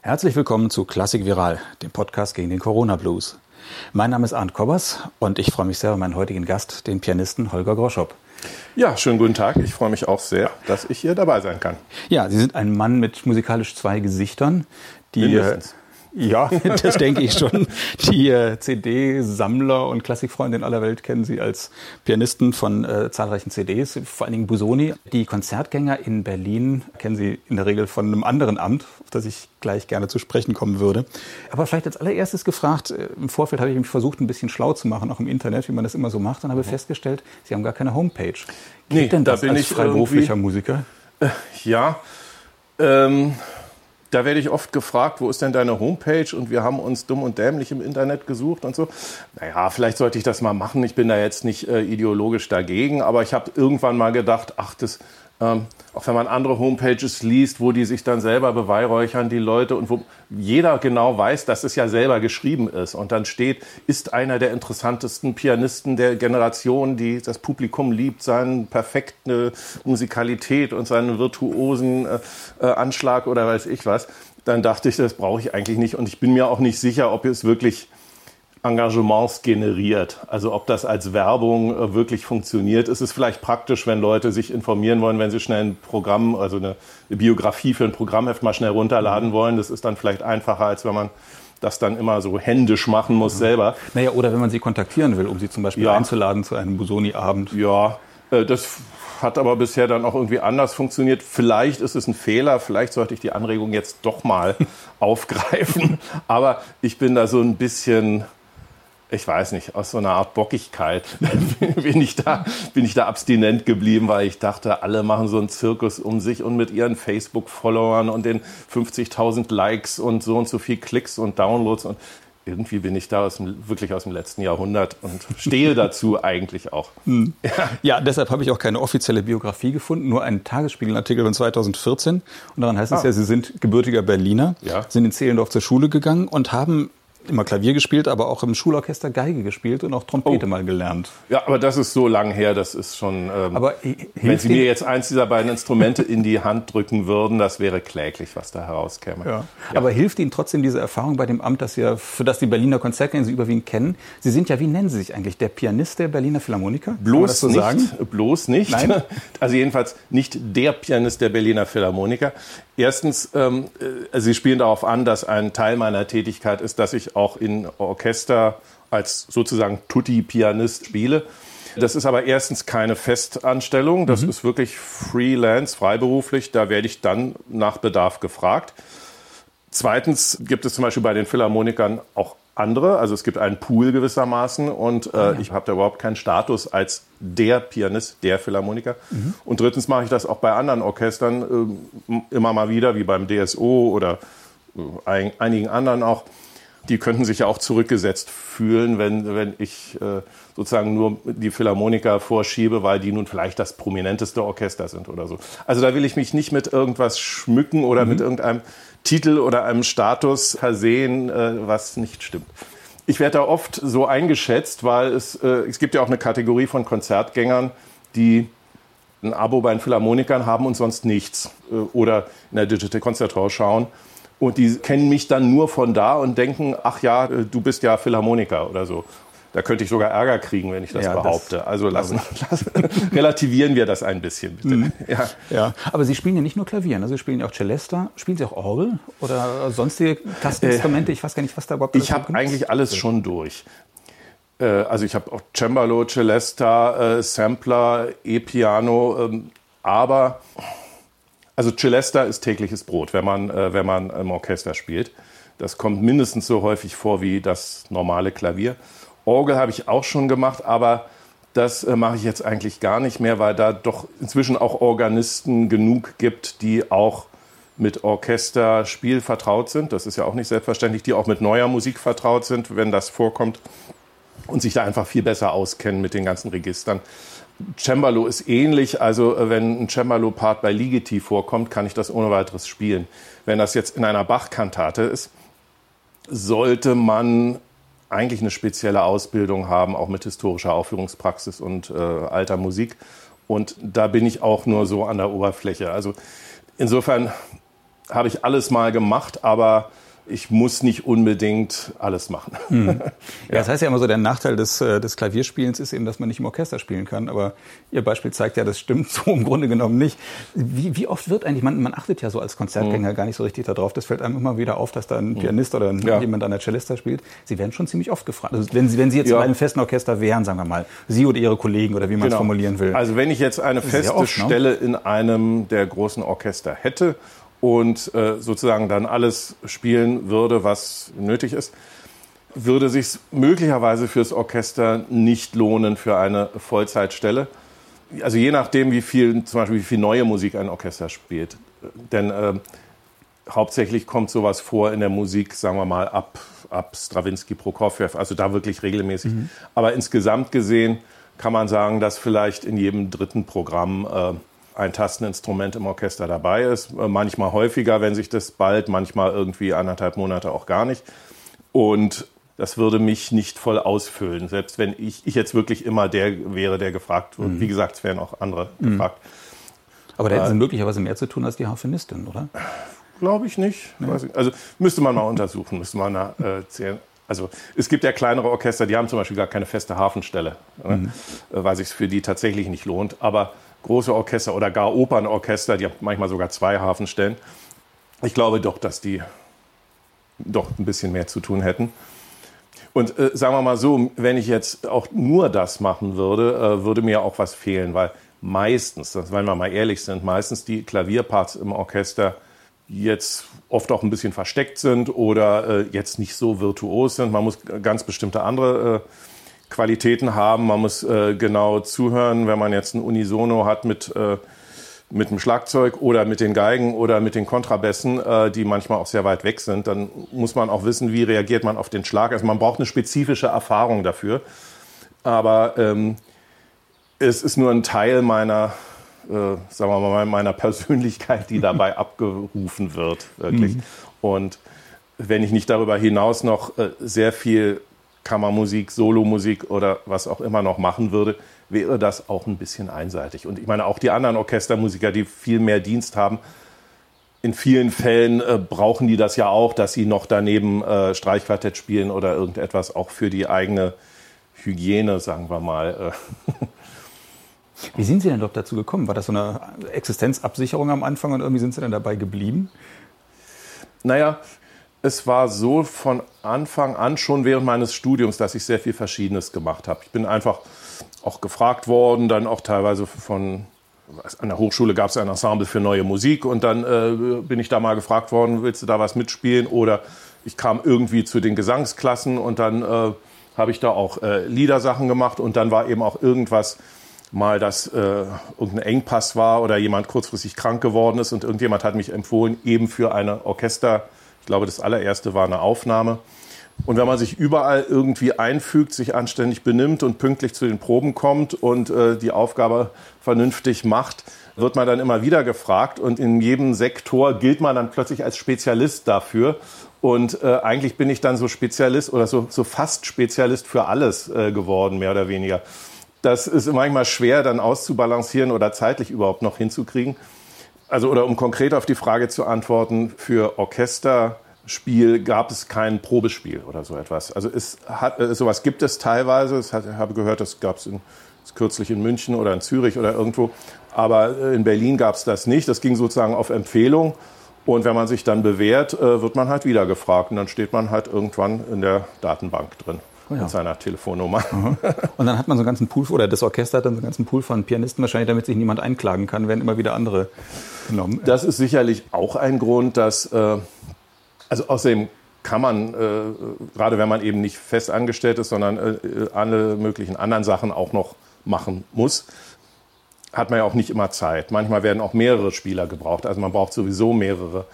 Herzlich willkommen zu Klassik Viral, dem Podcast gegen den Corona Blues. Mein Name ist Arndt Kobbers und ich freue mich sehr über meinen heutigen Gast, den Pianisten Holger Groschop. Ja, schönen guten Tag. Ich freue mich auch sehr, dass ich hier dabei sein kann. Ja, Sie sind ein Mann mit musikalisch zwei Gesichtern, die Mindestens. Ja, das denke ich schon. Die äh, CD-Sammler und Klassikfreunde in aller Welt kennen Sie als Pianisten von äh, zahlreichen CDs, vor allen Dingen Busoni. Die Konzertgänger in Berlin kennen Sie in der Regel von einem anderen Amt, auf das ich gleich gerne zu sprechen kommen würde. Aber vielleicht als allererstes gefragt, äh, im Vorfeld habe ich mich versucht, ein bisschen schlau zu machen, auch im Internet, wie man das immer so macht, und habe mhm. festgestellt, Sie haben gar keine Homepage. Geht nee, denn das da bin als ich freiberuflicher Musiker? Äh, ja, ähm, da werde ich oft gefragt, wo ist denn deine Homepage? Und wir haben uns dumm und dämlich im Internet gesucht und so. Naja, vielleicht sollte ich das mal machen. Ich bin da jetzt nicht äh, ideologisch dagegen, aber ich habe irgendwann mal gedacht, ach, das ähm, auch wenn man andere Homepages liest, wo die sich dann selber beweihräuchern, die Leute, und wo jeder genau weiß, dass es ja selber geschrieben ist. Und dann steht, ist einer der interessantesten Pianisten der Generation, die das Publikum liebt, seine perfekte Musikalität und seinen virtuosen äh, äh, Anschlag oder weiß ich was. Dann dachte ich, das brauche ich eigentlich nicht. Und ich bin mir auch nicht sicher, ob es wirklich Engagements generiert. Also ob das als Werbung äh, wirklich funktioniert, ist es vielleicht praktisch, wenn Leute sich informieren wollen, wenn sie schnell ein Programm, also eine, Biografie für ein Programmheft mal schnell runterladen wollen. Das ist dann vielleicht einfacher, als wenn man das dann immer so händisch machen muss mhm. selber. Naja, oder wenn man sie kontaktieren will, um sie zum Beispiel ja. einzuladen zu einem Busoni-Abend. Ja, äh, das hat aber bisher dann auch irgendwie anders funktioniert. Vielleicht ist es ein Fehler, vielleicht sollte ich die Anregung jetzt doch mal aufgreifen. Aber ich bin da so ein bisschen ich weiß nicht, aus so einer Art Bockigkeit bin ich da, bin ich da abstinent geblieben, weil ich dachte, alle machen so einen Zirkus um sich und mit ihren Facebook-Followern und den 50.000 Likes und so und so viel Klicks und Downloads und irgendwie bin ich da aus dem, wirklich aus dem letzten Jahrhundert und stehe dazu eigentlich auch. Hm. Ja. ja. deshalb habe ich auch keine offizielle Biografie gefunden, nur einen Tagesspiegelartikel von 2014. Und daran heißt ah. es ja, Sie sind gebürtiger Berliner, ja. sind in Zehlendorf zur Schule gegangen und haben immer Klavier gespielt, aber auch im Schulorchester Geige gespielt und auch Trompete oh. mal gelernt. Ja, aber das ist so lang her, das ist schon. Ähm, aber wenn Sie mir jetzt eins dieser beiden Instrumente in die Hand drücken würden, das wäre kläglich, was da herauskäme. Ja. Ja. Aber hilft Ihnen trotzdem diese Erfahrung bei dem Amt, das Sie, für das die Berliner Konzertgänger Sie überwiegend kennen? Sie sind ja, wie nennen Sie sich eigentlich? Der Pianist der Berliner Philharmoniker? Bloß so nicht. Sagen? Bloß nicht. Nein? Also jedenfalls nicht der Pianist der Berliner Philharmoniker. Erstens, ähm, äh, Sie spielen darauf an, dass ein Teil meiner Tätigkeit ist, dass ich auch in Orchester als sozusagen Tutti-Pianist spiele. Das ist aber erstens keine Festanstellung, das mhm. ist wirklich Freelance, freiberuflich. Da werde ich dann nach Bedarf gefragt. Zweitens gibt es zum Beispiel bei den Philharmonikern auch andere. Also es gibt einen Pool gewissermaßen und äh, ah, ja. ich habe da überhaupt keinen Status als der Pianist, der Philharmoniker. Mhm. Und drittens mache ich das auch bei anderen Orchestern äh, immer mal wieder, wie beim DSO oder äh, einigen anderen auch die könnten sich ja auch zurückgesetzt fühlen, wenn, wenn ich äh, sozusagen nur die Philharmoniker vorschiebe, weil die nun vielleicht das prominenteste Orchester sind oder so. Also da will ich mich nicht mit irgendwas schmücken oder mhm. mit irgendeinem Titel oder einem Status versehen, äh, was nicht stimmt. Ich werde da oft so eingeschätzt, weil es, äh, es gibt ja auch eine Kategorie von Konzertgängern, die ein Abo bei den Philharmonikern haben und sonst nichts. Äh, oder in der Digital Concert Hall schauen und die kennen mich dann nur von da und denken, ach ja, äh, du bist ja Philharmoniker oder so. Da könnte ich sogar Ärger kriegen, wenn ich das ja, behaupte. Das also lassen, lassen, relativieren wir das ein bisschen, bitte. Mhm. Ja. ja, aber Sie spielen ja nicht nur Klavier, ne? Sie spielen ja auch Celesta. Spielen Sie auch Orgel oder sonstige Tasteninstrumente? Ich weiß gar nicht, was da überhaupt Ich habe eigentlich alles schon durch. Äh, also ich habe auch Cembalo, Celesta, äh, Sampler, E-Piano, ähm, aber also Celesta ist tägliches Brot, wenn man, äh, wenn man im Orchester spielt. Das kommt mindestens so häufig vor wie das normale Klavier. Orgel habe ich auch schon gemacht, aber das äh, mache ich jetzt eigentlich gar nicht mehr, weil da doch inzwischen auch Organisten genug gibt, die auch mit Orchesterspiel vertraut sind. Das ist ja auch nicht selbstverständlich, die auch mit neuer Musik vertraut sind, wenn das vorkommt und sich da einfach viel besser auskennen mit den ganzen Registern. Cembalo ist ähnlich, also äh, wenn ein Cembalo-Part bei Ligeti vorkommt, kann ich das ohne weiteres spielen. Wenn das jetzt in einer Bach-Kantate ist, sollte man eigentlich eine spezielle Ausbildung haben, auch mit historischer Aufführungspraxis und äh, alter Musik. Und da bin ich auch nur so an der Oberfläche. Also insofern habe ich alles mal gemacht, aber ich muss nicht unbedingt alles machen. Mhm. Ja, das heißt ja immer so, der Nachteil des, äh, des Klavierspielens ist eben, dass man nicht im Orchester spielen kann. Aber Ihr Beispiel zeigt ja, das stimmt so im Grunde genommen nicht. Wie, wie oft wird eigentlich, man, man achtet ja so als Konzertgänger mhm. gar nicht so richtig darauf. Das fällt einem immer wieder auf, dass da ein mhm. Pianist oder ein, ja. jemand an der Cellista spielt. Sie werden schon ziemlich oft gefragt. Also wenn, Sie, wenn Sie jetzt ja. in einem festen Orchester wären, sagen wir mal, Sie oder Ihre Kollegen oder wie man es genau. formulieren will. Also wenn ich jetzt eine feste oft, ne? Stelle in einem der großen Orchester hätte und äh, sozusagen dann alles spielen würde, was nötig ist, würde sich möglicherweise fürs Orchester nicht lohnen für eine Vollzeitstelle. Also je nachdem, wie viel, zum Beispiel wie viel neue Musik ein Orchester spielt. Denn äh, hauptsächlich kommt sowas vor in der Musik, sagen wir mal, ab, ab Stravinsky, Prokofjew, also da wirklich regelmäßig. Mhm. Aber insgesamt gesehen kann man sagen, dass vielleicht in jedem dritten Programm äh, ein Tasteninstrument im Orchester dabei ist. Äh, manchmal häufiger, wenn sich das bald, manchmal irgendwie anderthalb Monate auch gar nicht. Und das würde mich nicht voll ausfüllen, selbst wenn ich, ich jetzt wirklich immer der wäre, der gefragt wird. Mhm. Wie gesagt, es wären auch andere mhm. gefragt. Aber da hätten Sie äh, möglicherweise mehr zu tun als die Harfenistin, oder? Glaube ich nicht. Nee. Also müsste man mal untersuchen, müsste man äh, zählen. Also es gibt ja kleinere Orchester, die haben zum Beispiel gar keine feste Hafenstelle, ne? mhm. ne? weil sich für die tatsächlich nicht lohnt. Aber große Orchester oder gar Opernorchester, die haben manchmal sogar zwei Hafenstellen. Ich glaube doch, dass die doch ein bisschen mehr zu tun hätten. Und äh, sagen wir mal so, wenn ich jetzt auch nur das machen würde, äh, würde mir auch was fehlen, weil meistens, wenn wir mal ehrlich sind, meistens die Klavierparts im Orchester jetzt oft auch ein bisschen versteckt sind oder äh, jetzt nicht so virtuos sind. Man muss ganz bestimmte andere äh, Qualitäten haben. Man muss äh, genau zuhören, wenn man jetzt ein Unisono hat mit, äh, mit dem Schlagzeug oder mit den Geigen oder mit den Kontrabässen, äh, die manchmal auch sehr weit weg sind. Dann muss man auch wissen, wie reagiert man auf den Schlag. Also man braucht eine spezifische Erfahrung dafür. Aber ähm, es ist nur ein Teil meiner, äh, sagen wir mal, meiner Persönlichkeit, die dabei abgerufen wird, wirklich. Mhm. Und wenn ich nicht darüber hinaus noch äh, sehr viel Kammermusik, Solomusik oder was auch immer noch machen würde, wäre das auch ein bisschen einseitig. Und ich meine, auch die anderen Orchestermusiker, die viel mehr Dienst haben, in vielen Fällen äh, brauchen die das ja auch, dass sie noch daneben äh, Streichquartett spielen oder irgendetwas auch für die eigene Hygiene, sagen wir mal. Äh. Wie sind Sie denn dort dazu gekommen? War das so eine Existenzabsicherung am Anfang und irgendwie sind Sie dann dabei geblieben? Naja, es war so von Anfang an, schon während meines Studiums, dass ich sehr viel Verschiedenes gemacht habe. Ich bin einfach auch gefragt worden, dann auch teilweise von, an der Hochschule gab es ein Ensemble für neue Musik und dann äh, bin ich da mal gefragt worden, willst du da was mitspielen? Oder ich kam irgendwie zu den Gesangsklassen und dann äh, habe ich da auch äh, Liedersachen gemacht und dann war eben auch irgendwas, mal, dass äh, irgendein Engpass war oder jemand kurzfristig krank geworden ist und irgendjemand hat mich empfohlen, eben für eine Orchester glaube, das allererste war eine Aufnahme. Und wenn man sich überall irgendwie einfügt, sich anständig benimmt und pünktlich zu den Proben kommt und äh, die Aufgabe vernünftig macht, wird man dann immer wieder gefragt. Und in jedem Sektor gilt man dann plötzlich als Spezialist dafür. Und äh, eigentlich bin ich dann so Spezialist oder so, so fast Spezialist für alles äh, geworden, mehr oder weniger. Das ist manchmal schwer dann auszubalancieren oder zeitlich überhaupt noch hinzukriegen. Also oder um konkret auf die Frage zu antworten, für Orchesterspiel gab es kein Probespiel oder so etwas. Also es hat, äh, sowas gibt es teilweise. Ich habe gehört, das gab es kürzlich in München oder in Zürich oder irgendwo. Aber äh, in Berlin gab es das nicht. Das ging sozusagen auf Empfehlung. Und wenn man sich dann bewährt, äh, wird man halt wieder gefragt. Und dann steht man halt irgendwann in der Datenbank drin oh ja. mit seiner Telefonnummer. Aha. Und dann hat man so einen ganzen Pool, oder das Orchester hat dann so einen ganzen Pool von Pianisten wahrscheinlich, damit sich niemand einklagen kann, werden immer wieder andere genommen. Das ist sicherlich auch ein Grund, dass, äh, also außerdem kann man, äh, gerade wenn man eben nicht fest angestellt ist, sondern äh, alle möglichen anderen Sachen auch noch machen muss, hat man ja auch nicht immer Zeit. Manchmal werden auch mehrere Spieler gebraucht, also man braucht sowieso mehrere.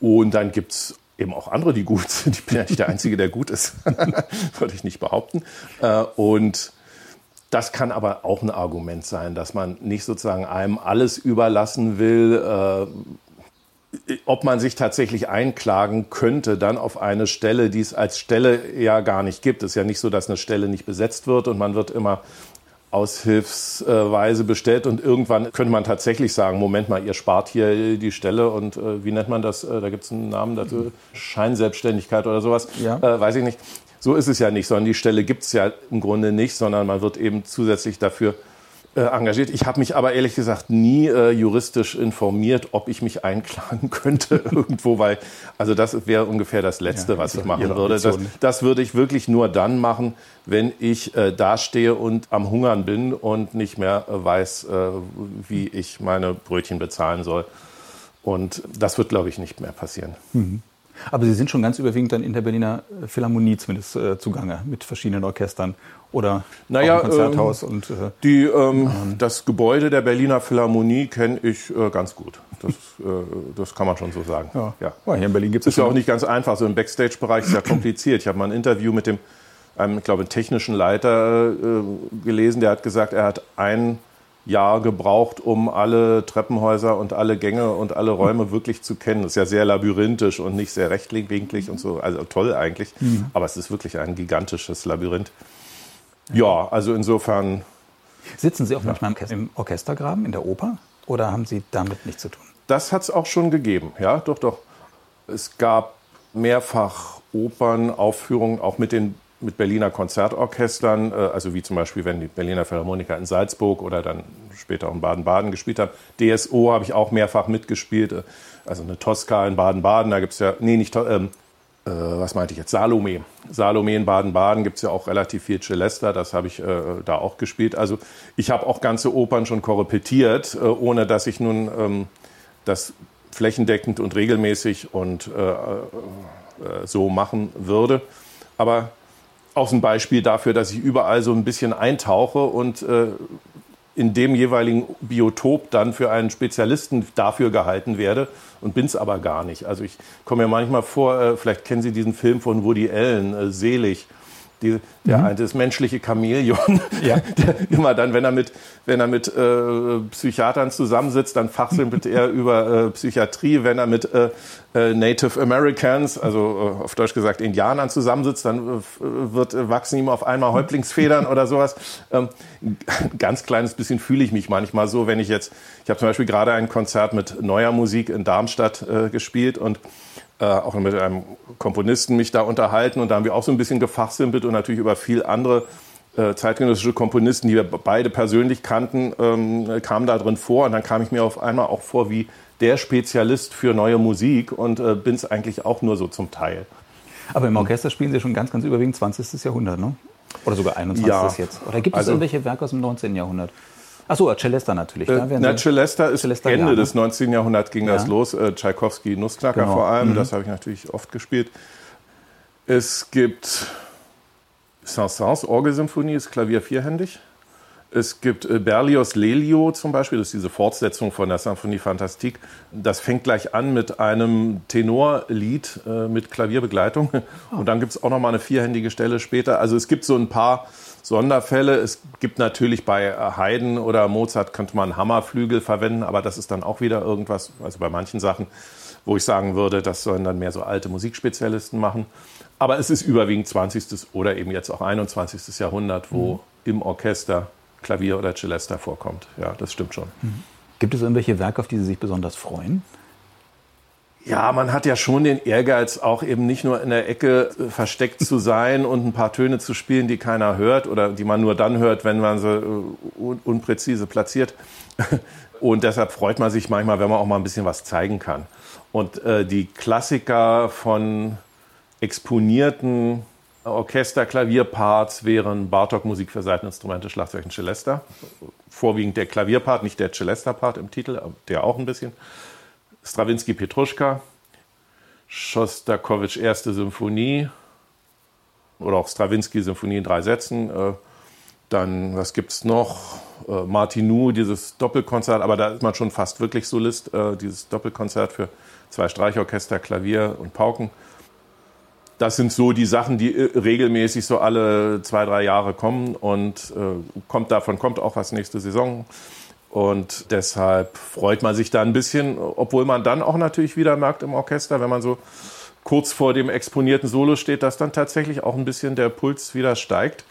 Und dann gibt es eben auch andere, die gut sind. Ich bin ja nicht der Einzige, der gut ist. Würde ich nicht behaupten. Äh, und das kann aber auch ein Argument sein, dass man nicht sozusagen einem alles überlassen will, äh, ob man sich tatsächlich einklagen könnte, dann auf eine Stelle, die es als Stelle ja gar nicht gibt. Es ist ja nicht so, dass eine Stelle nicht besetzt wird und man wird immer aushilfsweise bestellt und irgendwann könnte man tatsächlich sagen, Moment mal, ihr spart hier die Stelle und äh, wie nennt man das? Äh, da gibt es einen Namen dazu, Scheinselbstständigkeit oder sowas, ja. äh, weiß ich nicht. So ist es ja nicht, sondern die Stelle gibt es ja im Grunde nicht, sondern man wird eben zusätzlich dafür äh, engagiert. Ich habe mich aber ehrlich gesagt nie äh, juristisch informiert, ob ich mich einklagen könnte irgendwo, weil also das wäre ungefähr das Letzte, ja, was ich machen würde. Das, das, würde ich wirklich nur dann machen, wenn ich äh, dastehe und am Hungern bin und nicht mehr äh, weiß, äh, wie ich meine Brötchen bezahlen soll. Und das wird, glaube ich, nicht mehr passieren. Mhm. Aber Sie sind schon ganz überwiegend dann in der Berliner Philharmonie zumindest äh, zugange mit verschiedenen Orchestern oder naja, im Konzerthaus. Ähm, und, äh, die, ähm, ähm, das Gebäude der Berliner Philharmonie kenne ich äh, ganz gut. Das, äh, das kann man schon so sagen. Ja. ja. ja hier in Berlin gibt es. Ist ja auch nicht ganz einfach. So im Backstage-Bereich ist ja kompliziert. Ich habe mal ein Interview mit dem, einem, ich glaube, technischen Leiter äh, gelesen, der hat gesagt, er hat ein Jahr gebraucht, um alle Treppenhäuser und alle Gänge und alle Räume wirklich zu kennen. Das ist ja sehr labyrinthisch und nicht sehr rechtwinklig und so. Also toll eigentlich. Mhm. Aber es ist wirklich ein gigantisches Labyrinth. Ja, also insofern. Sitzen Sie auch manchmal im Orchestergraben, in der Oper? Oder haben Sie damit nichts zu tun? Das hat es auch schon gegeben, ja, doch, doch. Es gab mehrfach Opernaufführungen, auch mit den mit Berliner Konzertorchestern, äh, also wie zum Beispiel, wenn die Berliner Philharmoniker in Salzburg oder dann später auch in Baden-Baden gespielt haben. DSO habe ich auch mehrfach mitgespielt, äh, also eine Tosca in Baden-Baden, da gibt es ja, nee, nicht, ähm, äh, was meinte ich jetzt, Salome. Salome in Baden-Baden gibt es ja auch relativ viel Celesta, das habe ich äh, da auch gespielt. Also ich habe auch ganze Opern schon korrepetiert, äh, ohne dass ich nun ähm, das flächendeckend und regelmäßig und äh, äh, so machen würde. Aber auch ein Beispiel dafür, dass ich überall so ein bisschen eintauche und äh, in dem jeweiligen Biotop dann für einen Spezialisten dafür gehalten werde und bin es aber gar nicht. Also ich komme mir manchmal vor, äh, vielleicht kennen Sie diesen Film von Woody Allen, äh, Selig. Die, der, mhm. das menschliche Chamäleon, ja. der immer dann, wenn er mit, wenn er mit äh, Psychiatern zusammensitzt, dann fachsimpelt er über äh, Psychiatrie. Wenn er mit äh, äh Native Americans, also äh, auf Deutsch gesagt Indianern zusammensitzt, dann äh, wird, wachsen ihm auf einmal Häuptlingsfedern oder sowas. Ähm, ganz kleines bisschen fühle ich mich manchmal so, wenn ich jetzt, ich habe zum Beispiel gerade ein Konzert mit neuer Musik in Darmstadt gespielt und äh, auch mit einem Komponisten mich da unterhalten und da haben wir auch so ein bisschen gefachsimpelt und natürlich über viel andere äh, zeitgenössische Komponisten, die wir beide persönlich kannten, ähm, kamen da drin vor und dann kam ich mir auf einmal auch vor wie der Spezialist für neue Musik und äh, bin es eigentlich auch nur so zum Teil. Aber im Orchester spielen Sie schon ganz, ganz überwiegend 20. Jahrhundert, ne? Oder sogar 21. Ja, jetzt. Oder gibt es also, irgendwelche Werke aus dem 19. Jahrhundert? Achso, Celesta natürlich. Äh, na, Celesta ist Celesta Ende ja, des 19. Jahrhunderts ging ja. das los. Äh, Tchaikovsky, Nussknacker genau. vor allem, mhm. das habe ich natürlich oft gespielt. Es gibt Saint-Saëns Orgelsymphonie, ist Klavier vierhändig. Es gibt äh, Berlioz Lelio zum Beispiel, das ist diese Fortsetzung von der Symphonie Fantastique. Das fängt gleich an mit einem Tenorlied äh, mit Klavierbegleitung. Oh. Und dann gibt es auch noch mal eine vierhändige Stelle später. Also es gibt so ein paar Sonderfälle. Es gibt natürlich bei Haydn oder Mozart könnte man Hammerflügel verwenden, aber das ist dann auch wieder irgendwas, also bei manchen Sachen, wo ich sagen würde, das sollen dann mehr so alte Musikspezialisten machen. Aber es ist überwiegend 20. oder eben jetzt auch 21. Jahrhundert, wo mhm. im Orchester Klavier oder Celesta vorkommt. Ja, das stimmt schon. Mhm. Gibt es irgendwelche Werke, auf die Sie sich besonders freuen? Ja, man hat ja schon den Ehrgeiz, auch eben nicht nur in der Ecke äh, versteckt zu sein und ein paar Töne zu spielen, die keiner hört oder die man nur dann hört, wenn man sie äh, unpräzise platziert. Und deshalb freut man sich manchmal, wenn man auch mal ein bisschen was zeigen kann. Und äh, die Klassiker von exponierten Orchester-Klavierparts wären Bartok Musik für Seiteninstrumente, Schlagzeug und Celesta. Vorwiegend der Klavierpart, nicht der Celesta-Part im Titel, der auch ein bisschen. Stravinsky Petruschka, Schostakowitsch Erste Symphonie oder auch Stravinsky Symphonie in drei Sätzen. Äh, dann, was gibt es noch? Äh, Martinou, dieses Doppelkonzert, aber da ist man schon fast wirklich Solist, äh, dieses Doppelkonzert für zwei Streichorchester, Klavier und Pauken. Das sind so die Sachen, die regelmäßig so alle zwei, drei Jahre kommen und kommt davon kommt auch was nächste Saison. Und deshalb freut man sich da ein bisschen, obwohl man dann auch natürlich wieder merkt im Orchester, wenn man so kurz vor dem exponierten Solo steht, dass dann tatsächlich auch ein bisschen der Puls wieder steigt.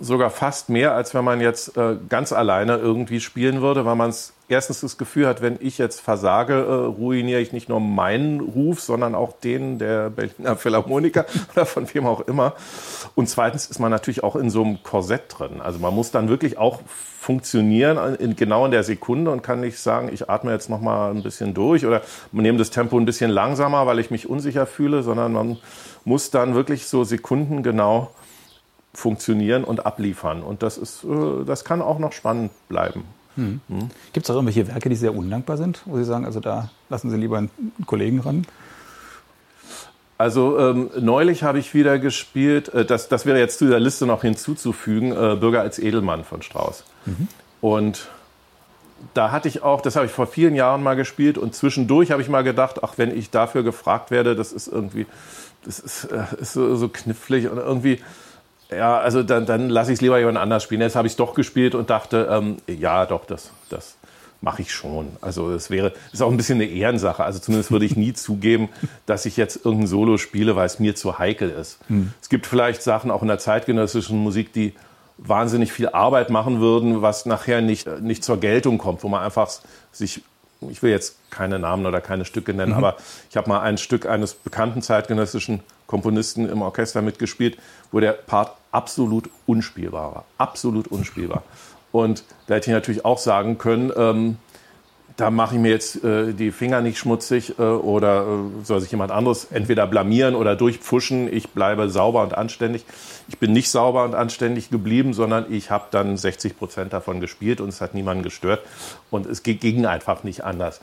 Sogar fast mehr, als wenn man jetzt äh, ganz alleine irgendwie spielen würde, weil man erstens das Gefühl hat, wenn ich jetzt versage, äh, ruiniere ich nicht nur meinen Ruf, sondern auch den der Berliner Philharmoniker oder von wem auch immer. Und zweitens ist man natürlich auch in so einem Korsett drin. Also man muss dann wirklich auch funktionieren in, genau in der Sekunde und kann nicht sagen, ich atme jetzt noch mal ein bisschen durch oder nehme das Tempo ein bisschen langsamer, weil ich mich unsicher fühle, sondern man muss dann wirklich so sekundengenau funktionieren und abliefern. Und das ist, äh, das kann auch noch spannend bleiben. Hm. Hm. Gibt es auch irgendwelche Werke, die sehr undankbar sind, wo Sie sagen, also da lassen Sie lieber einen Kollegen ran? Also ähm, neulich habe ich wieder gespielt, äh, das, das wäre jetzt zu der Liste noch hinzuzufügen, äh, Bürger als Edelmann von Strauss. Mhm. Und da hatte ich auch, das habe ich vor vielen Jahren mal gespielt und zwischendurch habe ich mal gedacht, ach, wenn ich dafür gefragt werde, das ist irgendwie, das ist, äh, ist so, so knifflig und irgendwie, ja, also dann, dann lasse ich es lieber jemand anders spielen. Jetzt habe ich es doch gespielt und dachte, ähm, ja, doch, das, das mache ich schon. Also es wäre, ist auch ein bisschen eine Ehrensache. Also zumindest würde ich nie zugeben, dass ich jetzt irgendein Solo spiele, weil es mir zu heikel ist. Hm. Es gibt vielleicht Sachen auch in der zeitgenössischen Musik, die wahnsinnig viel Arbeit machen würden, was nachher nicht, nicht zur Geltung kommt, wo man einfach sich, ich will jetzt keine Namen oder keine Stücke nennen, mhm. aber ich habe mal ein Stück eines bekannten zeitgenössischen Komponisten im Orchester mitgespielt, wo der Part absolut unspielbar war. Absolut unspielbar. Und da hätte ich natürlich auch sagen können, ähm, da mache ich mir jetzt äh, die Finger nicht schmutzig äh, oder äh, soll sich jemand anderes entweder blamieren oder durchpfuschen. Ich bleibe sauber und anständig. Ich bin nicht sauber und anständig geblieben, sondern ich habe dann 60 Prozent davon gespielt und es hat niemanden gestört und es ging einfach nicht anders.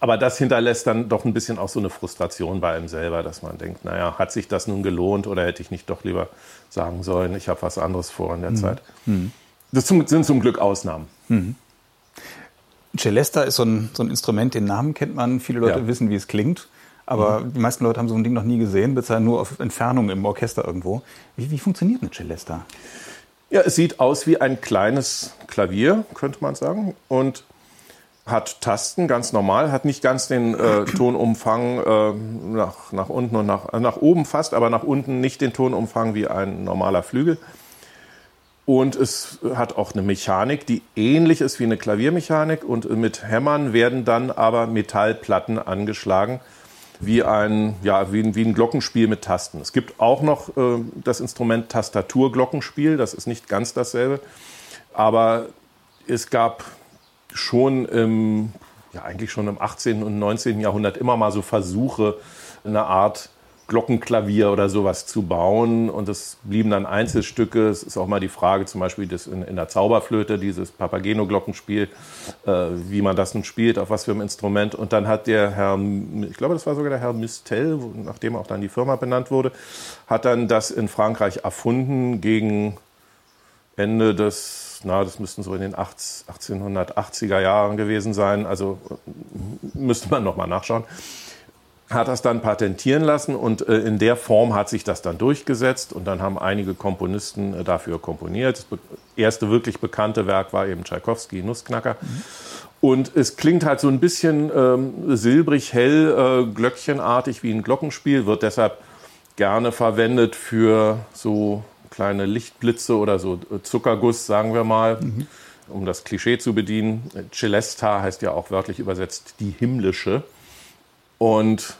Aber das hinterlässt dann doch ein bisschen auch so eine Frustration bei einem selber, dass man denkt, naja, hat sich das nun gelohnt oder hätte ich nicht doch lieber sagen sollen, ich habe was anderes vor in der mhm. Zeit. Mhm. Das sind zum Glück Ausnahmen. Mhm. Celesta ist so ein, so ein Instrument, den Namen kennt man, viele Leute ja. wissen, wie es klingt. Aber mhm. die meisten Leute haben so ein Ding noch nie gesehen, bisher nur auf Entfernung im Orchester irgendwo. Wie, wie funktioniert eine Celesta? Ja, es sieht aus wie ein kleines Klavier, könnte man sagen. Und hat Tasten, ganz normal, hat nicht ganz den äh, Tonumfang äh, nach, nach unten und nach, nach oben fast, aber nach unten nicht den Tonumfang wie ein normaler Flügel. Und es hat auch eine Mechanik, die ähnlich ist wie eine Klaviermechanik. Und mit Hämmern werden dann aber Metallplatten angeschlagen, wie ein, ja, wie ein, wie ein Glockenspiel mit Tasten. Es gibt auch noch äh, das Instrument Tastaturglockenspiel. Das ist nicht ganz dasselbe. Aber es gab schon im, ja, eigentlich schon im 18. und 19. Jahrhundert immer mal so Versuche, eine Art Glockenklavier oder sowas zu bauen. Und es blieben dann Einzelstücke. Es ist auch mal die Frage, zum Beispiel das in, in der Zauberflöte, dieses Papageno-Glockenspiel, äh, wie man das nun spielt, auf was für ein Instrument. Und dann hat der Herr, ich glaube, das war sogar der Herr Mistel, nachdem auch dann die Firma benannt wurde, hat dann das in Frankreich erfunden gegen Ende des, na, das müssten so in den 1880er Jahren gewesen sein. Also äh, müsste man nochmal nachschauen hat das dann patentieren lassen und äh, in der Form hat sich das dann durchgesetzt und dann haben einige Komponisten äh, dafür komponiert. Das erste wirklich bekannte Werk war eben Tschaikowski, Nussknacker. Mhm. Und es klingt halt so ein bisschen ähm, silbrig, hell, äh, glöckchenartig wie ein Glockenspiel, wird deshalb gerne verwendet für so kleine Lichtblitze oder so äh, Zuckerguss, sagen wir mal, mhm. um das Klischee zu bedienen. Celesta heißt ja auch wörtlich übersetzt die himmlische. Und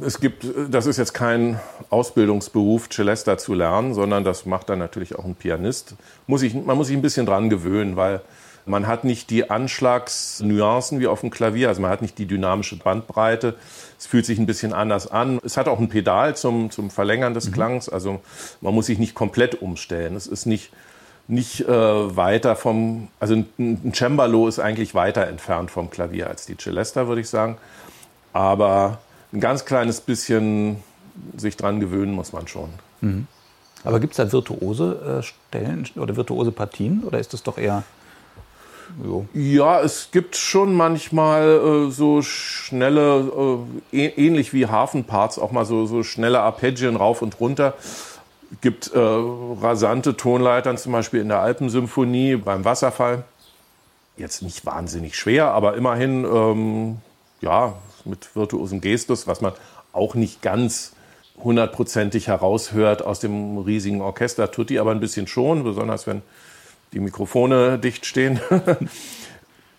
es gibt, das ist jetzt kein Ausbildungsberuf, Celesta zu lernen, sondern das macht dann natürlich auch ein Pianist. Muss ich, man muss sich ein bisschen dran gewöhnen, weil man hat nicht die Anschlagsnuancen wie auf dem Klavier, also man hat nicht die dynamische Bandbreite. Es fühlt sich ein bisschen anders an. Es hat auch ein Pedal zum, zum Verlängern des mhm. Klangs, also man muss sich nicht komplett umstellen. Es ist nicht, nicht äh, weiter vom, also ein, ein Cembalo ist eigentlich weiter entfernt vom Klavier als die Celesta, würde ich sagen. Aber ein ganz kleines bisschen sich dran gewöhnen muss man schon. Mhm. Aber gibt es da virtuose äh, Stellen oder virtuose Partien oder ist das doch eher Jo. Ja, es gibt schon manchmal äh, so schnelle, äh, ähnlich wie Hafenparts, auch mal so, so schnelle Arpeggien rauf und runter. Gibt äh, rasante Tonleitern, zum Beispiel in der Alpensymphonie beim Wasserfall. Jetzt nicht wahnsinnig schwer, aber immerhin, ähm, ja, mit virtuosem Gestus, was man auch nicht ganz hundertprozentig heraushört aus dem riesigen Orchester. Tut die aber ein bisschen schon, besonders wenn die Mikrofone dicht stehen.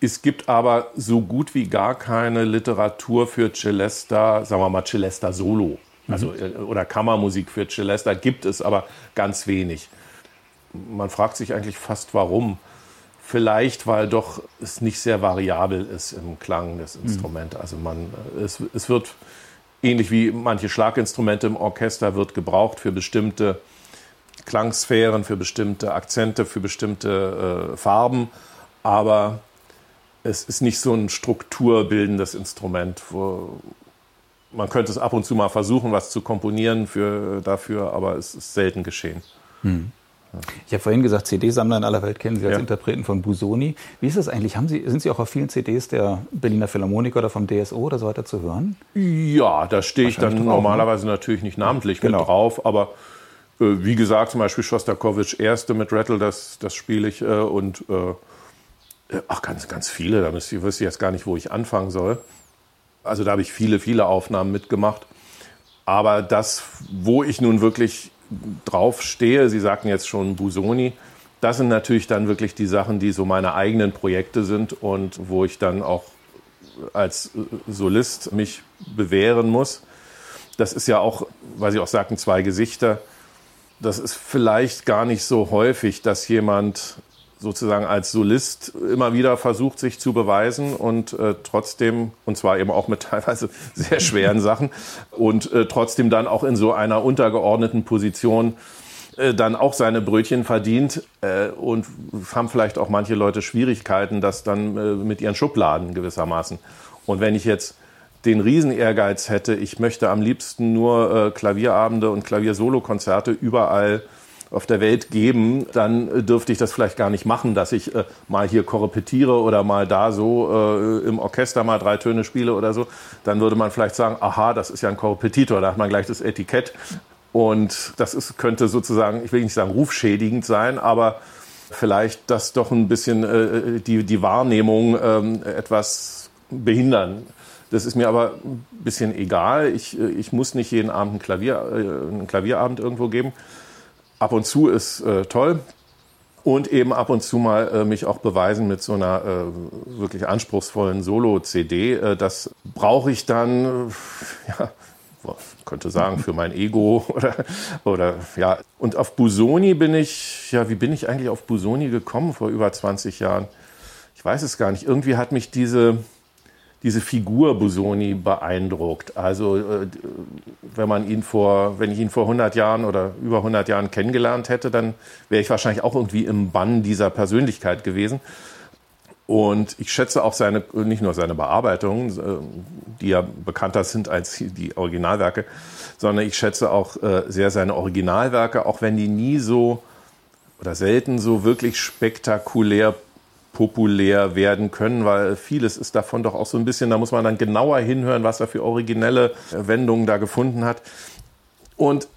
es gibt aber so gut wie gar keine Literatur für Celesta, sagen wir mal Celesta Solo. Also, mhm. Äh, oder Kammermusik für Celesta gibt es, aber ganz wenig. Man fragt sich eigentlich fast, warum. Vielleicht, weil doch es nicht sehr variabel ist im Klang des mhm. Instruments. Also man, es, es wird ähnlich wie manche Schlaginstrumente im Orchester wird gebraucht für bestimmte Klangsphären, für bestimmte Akzente, für bestimmte äh, Farben. Aber es ist nicht so ein strukturbildendes Instrument, man könnte es ab und zu mal versuchen, was zu komponieren für, dafür, aber es ist selten geschehen. Hm. Ich habe vorhin gesagt, CD-Sammler in aller Welt kennen Sie als ja. Interpreten von Busoni. Wie ist das eigentlich? Haben Sie, sind Sie auch auf vielen CDs der Berliner Philharmoniker oder vom DSO oder so weiter zu hören? Ja, da stehe ich dann drauf, ne? normalerweise ne? natürlich nicht namentlich genau. mit drauf, aber wie gesagt, zum Beispiel Schostakowitsch Erste mit Rattle, das, das spiele ich äh, und äh, äh ach, ganz, ganz viele, da wüsste ich jetzt gar nicht, wo ich anfangen soll. Also da habe ich viele, viele Aufnahmen mitgemacht. Aber das, wo ich nun wirklich drauf stehe, Sie sagten jetzt schon Busoni, das sind natürlich dann wirklich die Sachen, die so meine eigenen Projekte sind und wo ich dann auch als Solist mich bewähren muss. Das ist ja auch, weil Sie auch sagten, zwei Gesichter. Das ist vielleicht gar nicht so häufig, dass jemand sozusagen als Solist immer wieder versucht, sich zu beweisen und äh, trotzdem, und zwar eben auch mit teilweise sehr schweren Sachen, und äh, trotzdem dann auch in so einer untergeordneten Position äh, dann auch seine Brötchen verdient äh, und haben vielleicht auch manche Leute Schwierigkeiten, das dann äh, mit ihren Schubladen gewissermaßen. Und wenn ich jetzt den Riesenehrgeiz hätte, ich möchte am liebsten nur äh, Klavierabende und Klaviersolokonzerte überall auf der Welt geben, dann äh, dürfte ich das vielleicht gar nicht machen, dass ich äh, mal hier korrepetiere oder mal da so äh, im Orchester mal drei Töne spiele oder so. Dann würde man vielleicht sagen, aha, das ist ja ein Korrepetitor, da hat man gleich das Etikett. Und das ist, könnte sozusagen, ich will nicht sagen rufschädigend sein, aber vielleicht das doch ein bisschen äh, die, die Wahrnehmung ähm, etwas behindern. Das ist mir aber ein bisschen egal. Ich, äh, ich muss nicht jeden Abend ein Klavier, äh, einen Klavierabend irgendwo geben ab und zu ist äh, toll. Und eben ab und zu mal äh, mich auch beweisen mit so einer äh, wirklich anspruchsvollen Solo-CD. Äh, das brauche ich dann, ja, könnte sagen, für mein Ego oder, oder ja. Und auf Busoni bin ich, ja, wie bin ich eigentlich auf Busoni gekommen vor über 20 Jahren? Ich weiß es gar nicht. Irgendwie hat mich diese, diese Figur Busoni beeindruckt. Also äh, wenn man ihn vor, wenn ich ihn vor 100 Jahren oder über 100 Jahren kennengelernt hätte, dann wäre ich wahrscheinlich auch irgendwie im Bann dieser Persönlichkeit gewesen. Und ich schätze auch seine, nicht nur seine Bearbeitungen, äh, die ja bekannter sind als die Originalwerke, sondern ich schätze auch äh, sehr seine Originalwerke, auch wenn die nie so oder selten so wirklich spektakulär populär werden können, weil vieles ist davon doch auch so ein bisschen, da muss man dann genauer hinhören, was er für originelle Wendungen da gefunden hat. Und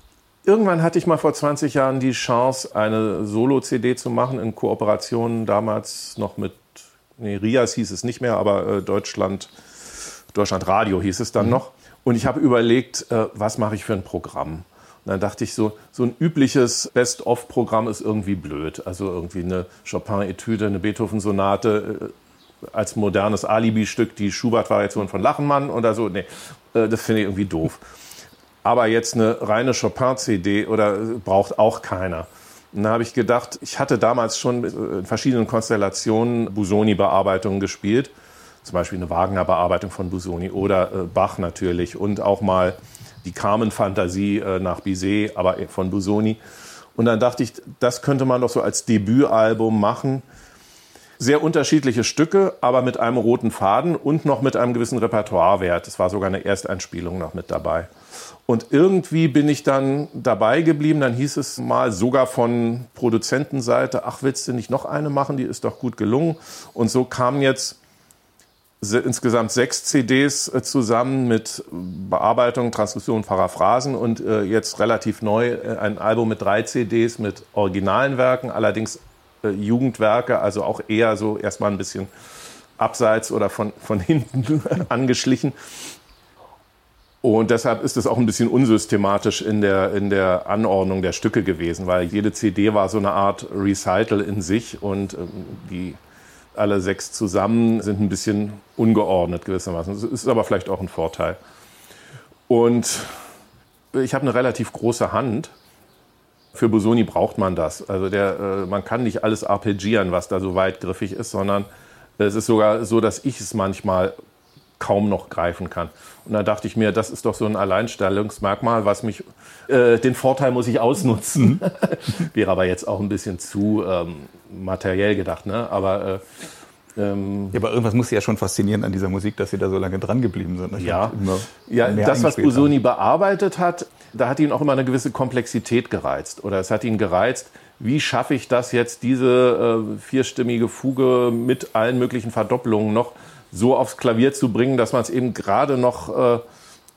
irgendwann hatte ich mal vor 20 Jahren die Chance, eine Solo-CD zu machen, in Kooperation damals noch mit, nee, Rias hieß es nicht mehr, aber äh, Deutschland, Deutschland Radio hieß es dann mhm. noch. Und ich habe überlegt, äh, was mache ich für ein Programm? Und dann dachte ich so, so ein übliches Best-of-Programm ist irgendwie blöd. Also irgendwie eine Chopin-Etüde, eine Beethoven-Sonate äh, als modernes Alibi-Stück, die Schubert-Variation von Lachenmann oder so. Nee, äh, das finde ich irgendwie doof. Aber jetzt eine reine Chopin-CD oder äh, braucht auch keiner. Und da habe ich gedacht, ich hatte damals schon in verschiedenen Konstellationen Busoni-Bearbeitungen gespielt. Zum Beispiel eine Wagner-Bearbeitung von Busoni oder Bach natürlich und auch mal die Carmen-Fantasie äh, nach Bizet, aber von Busoni. Und dann dachte ich, das könnte man doch so als Debütalbum machen. Sehr unterschiedliche Stücke, aber mit einem roten Faden und noch mit einem gewissen Repertoirewert. Es war sogar eine Ersteinspielung noch mit dabei. Und irgendwie bin ich dann dabei geblieben. Dann hieß es mal sogar von Produzentenseite, ach, willst du nicht noch eine machen? Die ist doch gut gelungen. Und so kam jetzt insgesamt sechs CDs äh, zusammen mit Bearbeitung, Transkription, Paraphrasen und äh, jetzt relativ neu äh, ein Album mit drei CDs mit originalen Werken, allerdings Jugendwerke, also auch eher so erstmal ein bisschen abseits oder von, von hinten angeschlichen. Und deshalb ist es auch ein bisschen unsystematisch in der, in der Anordnung der Stücke gewesen, weil jede CD war so eine Art Recital in sich und ähm, die alle sechs zusammen sind ein bisschen ungeordnet gewissermaßen. Das ist aber vielleicht auch ein Vorteil. Und ich habe eine relativ große Hand. Für Busoni braucht man das. Also der, äh, man kann nicht alles arpeggieren, was da so weitgriffig ist, sondern es ist sogar so, dass ich es manchmal kaum noch greifen kann. Und da dachte ich mir, das ist doch so ein Alleinstellungsmerkmal, was mich, äh, den Vorteil muss ich ausnutzen. Mhm. Wäre aber jetzt auch ein bisschen zu ähm, materiell gedacht, ne? Aber äh, ähm, ja, aber irgendwas muss Sie ja schon faszinieren an dieser Musik, dass Sie da so lange dran geblieben sind. Ich ja, ja das, was Busoni bearbeitet hat, da hat ihn auch immer eine gewisse Komplexität gereizt. Oder es hat ihn gereizt, wie schaffe ich das jetzt, diese äh, vierstimmige Fuge mit allen möglichen Verdopplungen noch so aufs Klavier zu bringen, dass man es eben gerade noch, äh,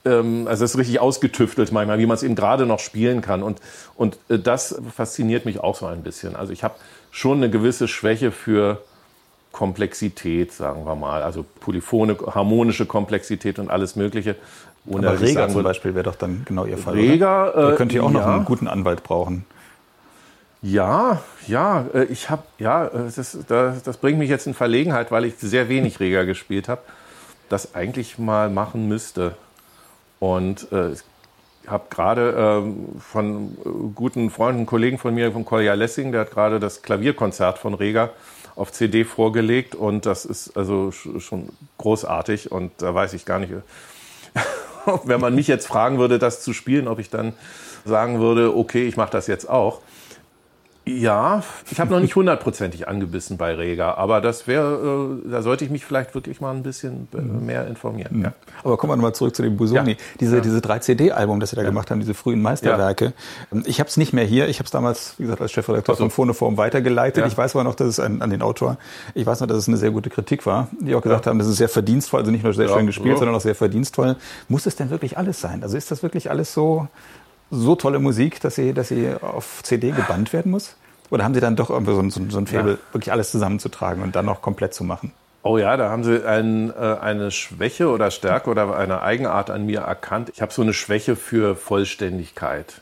ähm, also es ist richtig ausgetüftelt manchmal, wie man es eben gerade noch spielen kann. Und, und äh, das fasziniert mich auch so ein bisschen. Also ich habe schon eine gewisse Schwäche für Komplexität, sagen wir mal. Also polyphone, harmonische Komplexität und alles Mögliche. Ohne, Aber Reger zum Beispiel wäre doch dann genau Ihr Fall. Reger, oder? Äh, könnte ja auch noch einen guten Anwalt brauchen. Ja, ja, äh, ich habe, ja, äh, das, das, das, bringt mich jetzt in Verlegenheit, weil ich sehr wenig Reger gespielt habe, das eigentlich mal machen müsste. Und äh, habe gerade äh, von guten Freunden, Kollegen von mir, von Kolja Lessing, der hat gerade das Klavierkonzert von Reger auf CD vorgelegt und das ist also schon großartig und da weiß ich gar nicht, wenn man mich jetzt fragen würde, das zu spielen, ob ich dann sagen würde, okay, ich mache das jetzt auch. Ja, ich habe noch nicht hundertprozentig angebissen bei Rega, aber das wäre, äh, da sollte ich mich vielleicht wirklich mal ein bisschen äh, mhm. mehr informieren. Ja. Aber kommen wir nochmal zurück zu dem Busoni. Ja. Diese, ja. diese 3-CD-Album, das Sie da gemacht haben, diese frühen Meisterwerke. Ähm, ich habe es nicht mehr hier. Ich habe es damals, wie gesagt, als Chefredakteur so. von Phonoform weitergeleitet. Ich weiß aber noch, dass es ein, an den Autor, ich weiß noch, dass es eine sehr gute Kritik war, die auch gesagt haben, das ist sehr verdienstvoll, also nicht nur sehr schön gespielt, sondern auch sehr verdienstvoll. Muss es denn wirklich alles sein? Also ist das wirklich alles so so tolle Musik, dass sie, dass sie auf CD gebannt werden muss? Oder haben Sie dann doch irgendwie so ein, so, so ein Faible, ja. wirklich alles zusammenzutragen und dann noch komplett zu machen? Oh ja, da haben Sie ein, äh, eine Schwäche oder Stärke oder eine Eigenart an mir erkannt. Ich habe so eine Schwäche für Vollständigkeit.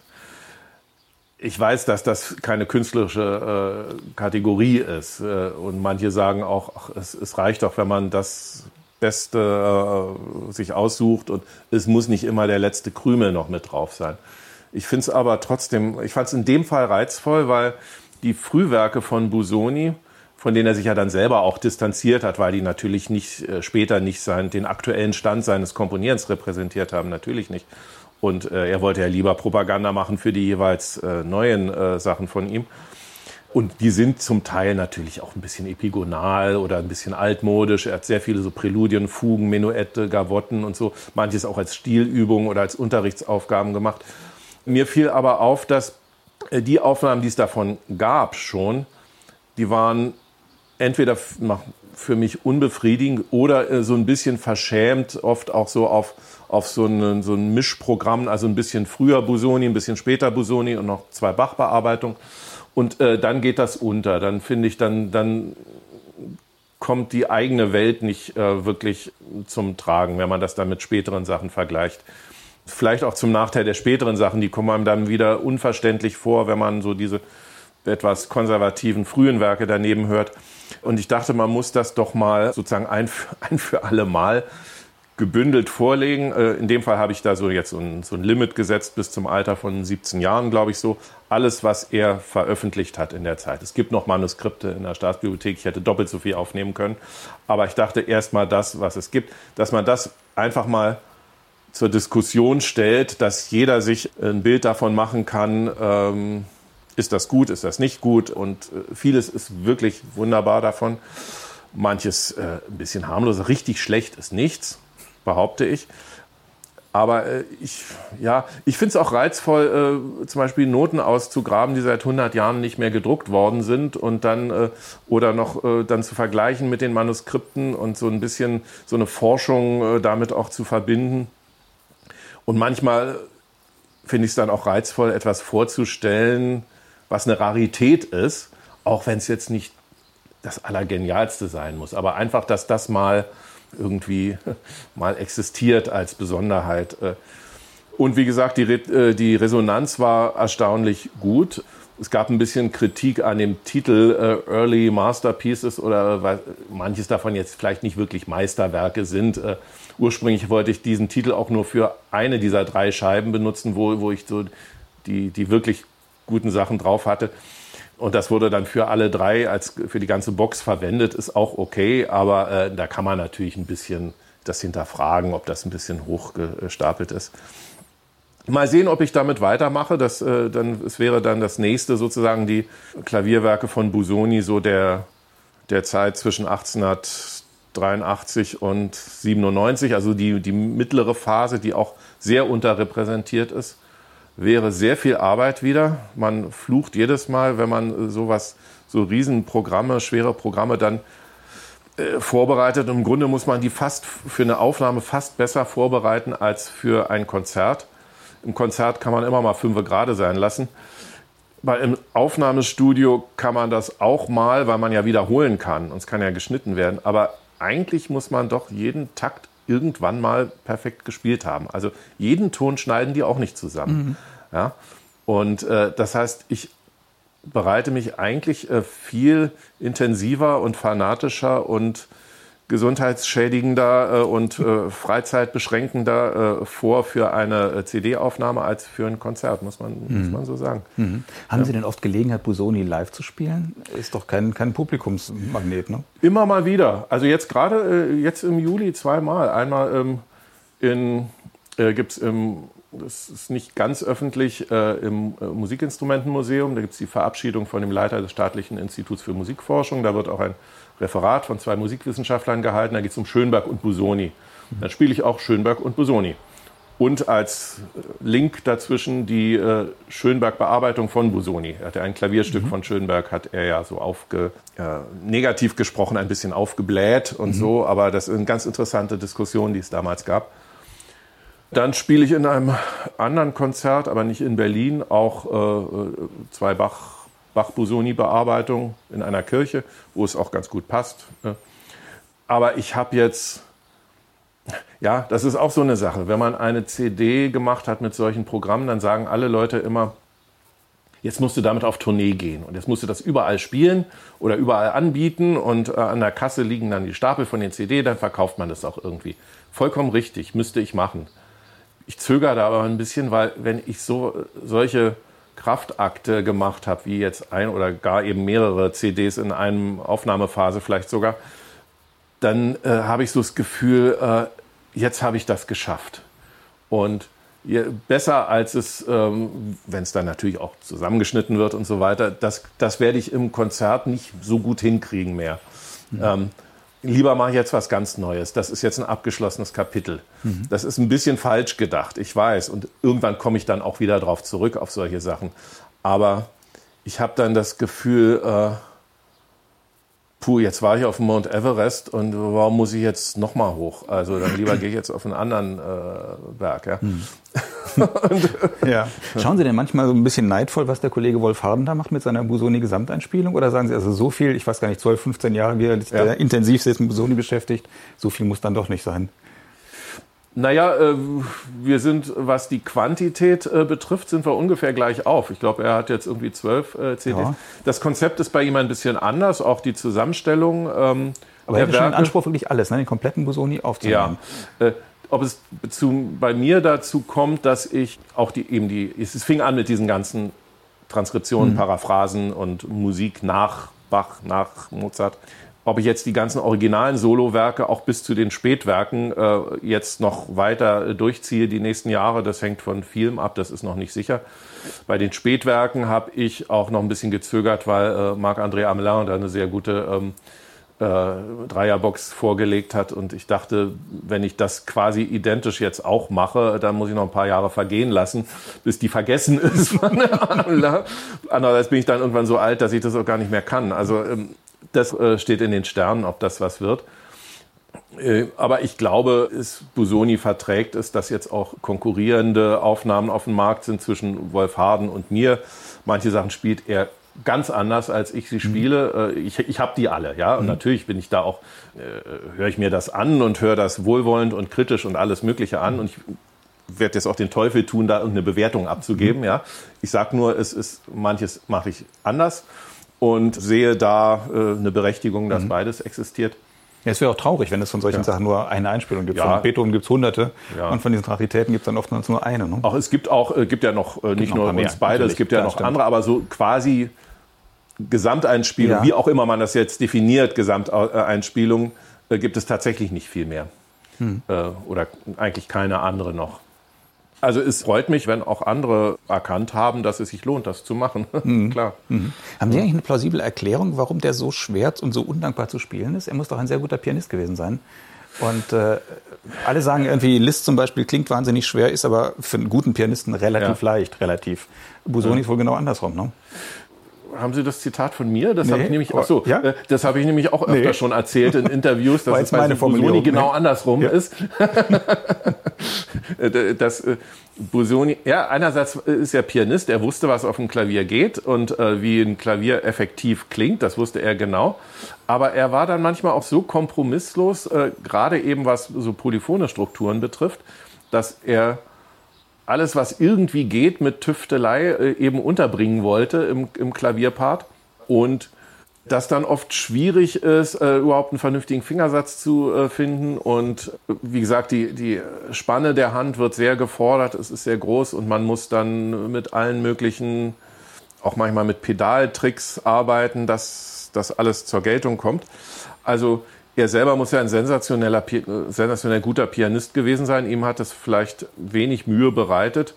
Ich weiß, dass das keine künstlerische äh, Kategorie ist. Äh, und manche sagen auch, ach, es, es, reicht doch, wenn man das Beste äh, sich aussucht und es muss nicht immer der letzte Krümel noch mit drauf sein. Ich finde es aber trotzdem, ich fand es in dem Fall reizvoll, weil die Frühwerke von Busoni, von denen er sich ja dann selber auch distanziert hat, weil die natürlich nicht äh, später nicht sein, den aktuellen Stand seines Komponierens repräsentiert haben, natürlich nicht. Und äh, er wollte ja lieber Propaganda machen für die jeweils äh, neuen äh, Sachen von ihm. Und die sind zum Teil natürlich auch ein bisschen epigonal oder ein bisschen altmodisch. Er hat sehr viele so Präludien, Fugen, Menuette, Gavotten und so. Manches auch als Stilübung oder als Unterrichtsaufgaben gemacht. Mir fiel aber auf, dass äh, die Aufnahmen, die es davon gab schon, die waren entweder für mich unbefriedigend oder äh, so ein bisschen verschämt, oft auch so auf, auf so, ein, so ein Mischprogramm, also ein bisschen früher Busoni, ein bisschen später Busoni und noch zwei Bach-Bearbeitungen. Und äh, dann geht das unter. Dann finde ich, dann, dann kommt die eigene Welt nicht äh, wirklich zum Tragen, wenn man das dann mit späteren Sachen vergleicht. Vielleicht auch zum Nachteil der späteren Sachen, die kommen einem dann wieder unverständlich vor, wenn man so diese etwas konservativen frühen Werke daneben hört. Und ich dachte, man muss das doch mal sozusagen ein für, ein für alle Mal gebündelt vorlegen. Äh, in dem Fall habe ich da so jetzt so ein, so ein Limit gesetzt bis zum Alter von 17 Jahren, glaube ich so. Alles, was er veröffentlicht hat in der Zeit. Es gibt noch Manuskripte in der Staatsbibliothek. Ich hätte doppelt so viel aufnehmen können. Aber ich dachte erst mal das, was es gibt, dass man das einfach mal zur Diskussion stellt, dass jeder sich ein Bild davon machen kann, ähm, ist das gut, ist das nicht gut und äh, vieles ist wirklich wunderbar davon. Manches äh, ein bisschen harmloser, richtig schlecht ist nichts, behaupte ich. Aber äh, ich, ja, ich finde es auch reizvoll, äh, zum Beispiel Noten auszugraben, die seit 100 Jahren nicht mehr gedruckt worden sind und dann äh, oder noch äh, dann zu vergleichen mit den Manuskripten und so ein bisschen so eine Forschung äh, damit auch zu verbinden. Und manchmal finde ich es dann auch reizvoll, etwas vorzustellen, was eine Rarität ist, auch wenn es jetzt nicht das Allergenialste sein muss. Aber einfach, dass das mal irgendwie mal existiert als Besonderheit. Äh. Und wie gesagt, die, Re die Resonanz war erstaunlich gut. Es gab ein bisschen Kritik an dem Titel äh, Early Masterpieces oder weil manches davon jetzt vielleicht nicht wirklich Meisterwerke sind. Äh, ursprünglich wollte ich diesen Titel auch nur für eine dieser drei Scheiben benutzen, wo, wo ich so die, die wirklich guten Sachen drauf hatte. Und das wurde dann für alle drei als für die ganze Box verwendet, ist auch okay, aber äh, da kann man natürlich ein bisschen das hinterfragen, ob das ein bisschen hochgestapelt ist. Mal sehen, ob ich damit weitermache. Das, äh, dann, es wäre dann das nächste sozusagen die Klavierwerke von Busoni, so der, der Zeit zwischen 1883 und 97, also die, die mittlere Phase, die auch sehr unterrepräsentiert ist. Wäre sehr viel Arbeit wieder. Man flucht jedes Mal, wenn man sowas, so Riesenprogramme, schwere Programme dann äh, vorbereitet. Im Grunde muss man die fast für eine Aufnahme fast besser vorbereiten als für ein Konzert im Konzert kann man immer mal fünf gerade sein lassen. Weil im Aufnahmestudio kann man das auch mal, weil man ja wiederholen kann und es kann ja geschnitten werden. Aber eigentlich muss man doch jeden Takt irgendwann mal perfekt gespielt haben. Also jeden Ton schneiden die auch nicht zusammen. Mhm. Ja? Und äh, das heißt, ich bereite mich eigentlich äh, viel intensiver und fanatischer und gesundheitsschädigender äh, und äh, freizeitbeschränkender äh, vor für eine CD-Aufnahme als für ein Konzert, muss man, mhm. muss man so sagen. Mhm. Haben ja. Sie denn oft Gelegenheit, Busoni live zu spielen? Ist doch kein, kein Publikumsmagnet, ne? Immer mal wieder. Also jetzt gerade, jetzt im Juli zweimal. Einmal ähm, in, äh, gibt es im das ist nicht ganz öffentlich äh, im äh, Musikinstrumentenmuseum. Da gibt es die Verabschiedung von dem Leiter des Staatlichen Instituts für Musikforschung. Da wird auch ein Referat von zwei Musikwissenschaftlern gehalten. Da geht es um Schönberg und Busoni. Dann spiele ich auch Schönberg und Busoni. Und als Link dazwischen die äh, Schönberg-Bearbeitung von Busoni. Er hatte ein Klavierstück mhm. von Schönberg, hat er ja so aufge, äh, negativ gesprochen, ein bisschen aufgebläht und mhm. so. Aber das ist eine ganz interessante Diskussion, die es damals gab. Dann spiele ich in einem anderen Konzert, aber nicht in Berlin, auch äh, äh zwei Bach Bach-Busoni-Bearbeitung in einer Kirche, wo es auch ganz gut passt. Ne? Aber ich habe jetzt, ja, das ist auch so eine Sache. Wenn man eine CD gemacht hat mit solchen Programmen, dann sagen alle Leute immer, jetzt musst du damit auf Tournee gehen und jetzt musst du das überall spielen oder überall anbieten und äh, an der Kasse liegen dann die Stapel von den CD, dann verkauft man das auch irgendwie. Vollkommen richtig, müsste ich machen. Ich zögere da aber ein bisschen, weil wenn ich so solche Kraftakte gemacht habe, wie jetzt ein oder gar eben mehrere CDs in einem Aufnahmephase vielleicht sogar, dann äh, habe ich so das Gefühl, äh, jetzt habe ich das geschafft. Und je, besser als es, ähm, wenn es dann natürlich auch zusammengeschnitten wird und so weiter, das, das werde ich im Konzert nicht so gut hinkriegen mehr. Mhm. Ähm, lieber mache ich jetzt was ganz Neues. Das ist jetzt ein abgeschlossenes Kapitel. Mhm. Das ist ein bisschen falsch gedacht, ich weiß. Und irgendwann komme ich dann auch wieder darauf zurück, auf solche Sachen. Aber ich habe dann das Gefühl, äh, puh, jetzt war ich auf dem Mount Everest und warum muss ich jetzt nochmal hoch? Also dann lieber gehe ich jetzt auf einen anderen äh, Berg. Ja. Hm. und, ja. Schauen Sie denn manchmal so ein bisschen neidvoll, was der Kollege Wolf Harden da macht mit seiner Busoni-Gesamteinspielung? Oder sagen Sie also so viel, ich weiß gar nicht, 12, 15 Jahre, wie er ja. intensiv ist mit Busoni beschäftigt, so viel muss dann doch nicht sein? Naja, äh, wir sind, was die Quantität äh, betrifft, sind wir ungefähr gleich auf. Ich glaube, er hat jetzt irgendwie zwölf äh, CDs. Ja. Das Konzept ist bei ihm ein bisschen anders, auch die Zusammenstellung. Ähm, Aber er hat schon den Anspruch, wirklich alles, ne, den kompletten Busoni aufzunehmen. Ja. Äh, ob es zu, bei mir dazu kommt, dass ich auch die, eben die, es fing an mit diesen ganzen Transkriptionen, mhm. Paraphrasen und Musik nach Bach, nach Mozart ob ich jetzt die ganzen originalen Solowerke auch bis zu den Spätwerken äh, jetzt noch weiter äh, durchziehe die nächsten Jahre, das hängt von vielem ab, das ist noch nicht sicher. Bei den Spätwerken habe ich auch noch ein bisschen gezögert, weil äh, Marc-André Amelin da eine sehr gute ähm, äh, Dreierbox vorgelegt hat und ich dachte, wenn ich das quasi identisch jetzt auch mache, dann muss ich noch ein paar Jahre vergehen lassen, bis die vergessen ist Andererseits bin ich dann irgendwann so alt, dass ich das auch gar nicht mehr kann. Also ähm, das äh, steht in den Sternen, ob das was wird. Äh, aber ich glaube, es, Busoni verträgt es, dass jetzt auch konkurrierende Aufnahmen auf dem Markt sind zwischen Wolf Harden und mir. Manche Sachen spielt er ganz anders, als ich sie spiele. Mhm. Ich, ich habe die alle, ja. Und mhm. natürlich bin ich da auch, äh, höre ich mir das an und höre das wohlwollend und kritisch und alles Mögliche an. Und ich werde jetzt auch den Teufel tun, da irgendeine Bewertung abzugeben, mhm. ja. Ich sage nur, es ist, manches mache ich anders und sehe da äh, eine Berechtigung, dass mhm. beides existiert. Ja, es wäre auch traurig, wenn es von solchen ja. Sachen nur eine Einspielung gibt. Ja. Von Beethoven gibt es hunderte ja. und von diesen Raritäten gibt es dann oft nur eine. Ne? Auch es gibt auch, äh, gibt ja noch äh, nicht noch nur uns beide, es gibt ja noch stimmt. andere, aber so quasi Gesamteinspielung, wie auch immer man das jetzt definiert, Gesamteinspielung, äh, gibt es tatsächlich nicht viel mehr. Hm. Äh, oder eigentlich keine andere noch. Also es freut mich, wenn auch andere erkannt haben, dass es sich lohnt, das zu machen. Mhm. Klar. Mhm. Haben Sie eigentlich eine plausible Erklärung, warum der so schwer und so undankbar zu spielen ist? Er muss doch ein sehr guter Pianist gewesen sein. Und äh, alle sagen irgendwie, Liszt zum Beispiel klingt wahnsinnig schwer, ist aber für einen guten Pianisten relativ ja. leicht, relativ. Busoni ja. ist wohl genau andersrum, ne? Haben Sie das Zitat von mir? Das nee. habe ich nämlich, ach so, ja? Äh, das habe ich nämlich auch öfter nee. schon erzählt in Interviews, dass es bei Busoni genau ne? andersrum ja. ist. Äh, dass äh, Busoni, ja, einerseits ist er Pianist, er wusste, was auf dem Klavier geht und äh, wie ein Klavier effektiv klingt, das wusste er genau. Aber er war dann manchmal auch so kompromisslos, äh, gerade eben was so polyphone Strukturen betrifft, dass er alles, was irgendwie geht mit Tüftelei, äh, eben unterbringen wollte im, im Klavierpart. Und das dann oft schwierig ist, äh, überhaupt einen vernünftigen Fingersatz zu äh, finden. Und äh, wie gesagt, die, die Spanne der Hand wird sehr gefordert, es ist sehr groß und man muss dann mit allen möglichen, auch manchmal mit Pedaltricks arbeiten, dass das alles zur Geltung kommt. Also er selber muss ja ein sensationeller, sensationell guter Pianist gewesen sein. Ihm hat es vielleicht wenig Mühe bereitet.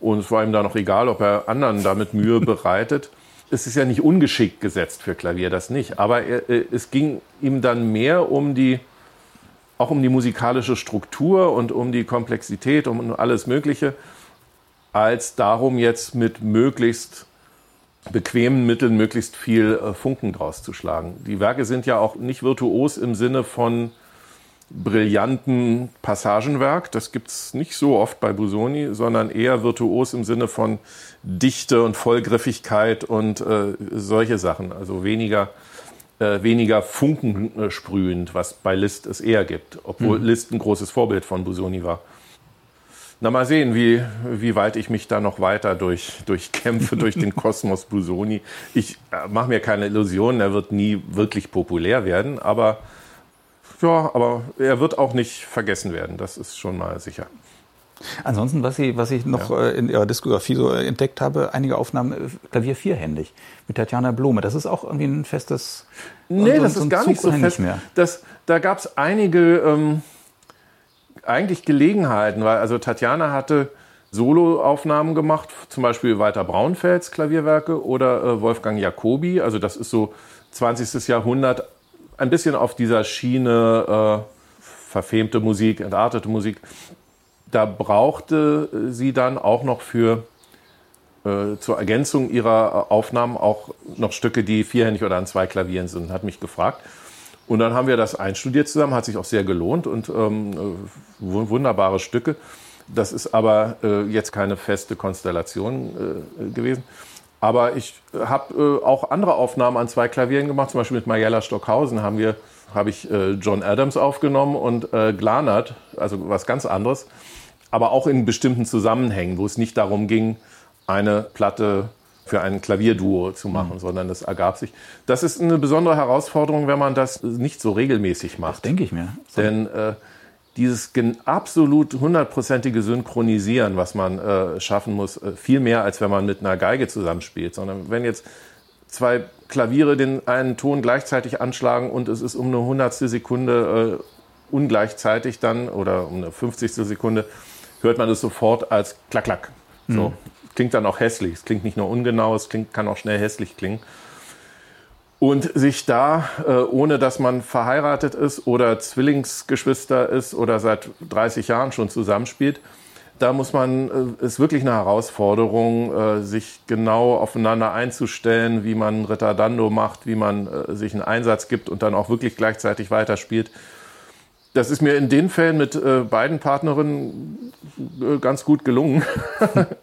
Und es war ihm da noch egal, ob er anderen damit Mühe bereitet. Es ist ja nicht ungeschickt gesetzt für Klavier, das nicht. Aber er, es ging ihm dann mehr um die, auch um die musikalische Struktur und um die Komplexität, um alles Mögliche, als darum jetzt mit möglichst bequemen Mitteln möglichst viel äh, Funken draus zu schlagen. Die Werke sind ja auch nicht virtuos im Sinne von brillanten Passagenwerk. Das gibt's nicht so oft bei Busoni, sondern eher virtuos im Sinne von Dichte und Vollgriffigkeit und äh, solche Sachen. Also weniger, äh, weniger Funken äh, sprühend, was bei Liszt es eher gibt. Obwohl mhm. Liszt ein großes Vorbild von Busoni war. Na, mal sehen, wie, wie weit ich mich da noch weiter durch, durchkämpfe durch den Kosmos Busoni. Ich äh, mache mir keine Illusionen, er wird nie wirklich populär werden, aber ja, aber er wird auch nicht vergessen werden, das ist schon mal sicher. Ansonsten, was, Sie, was ich noch ja. Äh, in Ihrer Diskografie so entdeckt habe, einige Aufnahmen äh, Klavier vierhändig mit Tatjana Blome. Das ist auch irgendwie ein festes. Nee, so, das so ist gar Zug nicht so fest. Mehr. Das, da gab es einige. Ähm, eigentlich Gelegenheiten, weil also Tatjana hatte Soloaufnahmen gemacht, zum Beispiel Walter Braunfels Klavierwerke oder äh, Wolfgang Jacobi. Also das ist so 20. Jahrhundert, ein bisschen auf dieser Schiene äh, verfemte Musik, entartete Musik. Da brauchte sie dann auch noch für äh, zur Ergänzung ihrer Aufnahmen auch noch Stücke, die vierhändig oder an zwei Klavieren sind, hat mich gefragt. Und dann haben wir das einstudiert zusammen, hat sich auch sehr gelohnt und ähm, äh, wunderbare Stücke. Das ist aber äh, jetzt keine feste Konstellation äh, gewesen. Aber ich habe äh, auch andere Aufnahmen an zwei Klavieren gemacht. Zum Beispiel mit Mariella Stockhausen haben wir, habe ich äh, John Adams aufgenommen und äh, Glanert, also was ganz anderes. Aber auch in bestimmten Zusammenhängen, wo es nicht darum ging, eine Platte für ein Klavierduo zu machen, mhm. sondern das ergab sich. Das ist eine besondere Herausforderung, wenn man das nicht so regelmäßig macht. Das denke ich mir. So. Denn äh, dieses absolut hundertprozentige Synchronisieren, was man äh, schaffen muss, äh, viel mehr, als wenn man mit einer Geige zusammenspielt. Sondern wenn jetzt zwei Klaviere den einen Ton gleichzeitig anschlagen und es ist um eine hundertstel Sekunde äh, ungleichzeitig dann oder um eine fünfzigstel Sekunde, hört man es sofort als Klack, Klack. So. Mhm klingt dann auch hässlich. Es klingt nicht nur ungenau, es klingt, kann auch schnell hässlich klingen. Und sich da, äh, ohne dass man verheiratet ist oder Zwillingsgeschwister ist oder seit 30 Jahren schon zusammenspielt, da muss man, äh, ist wirklich eine Herausforderung, äh, sich genau aufeinander einzustellen, wie man Ritardando macht, wie man sich einen Einsatz gibt und dann auch wirklich gleichzeitig weiterspielt. Das ist mir in den Fällen mit äh, beiden Partnerinnen äh, ganz gut gelungen.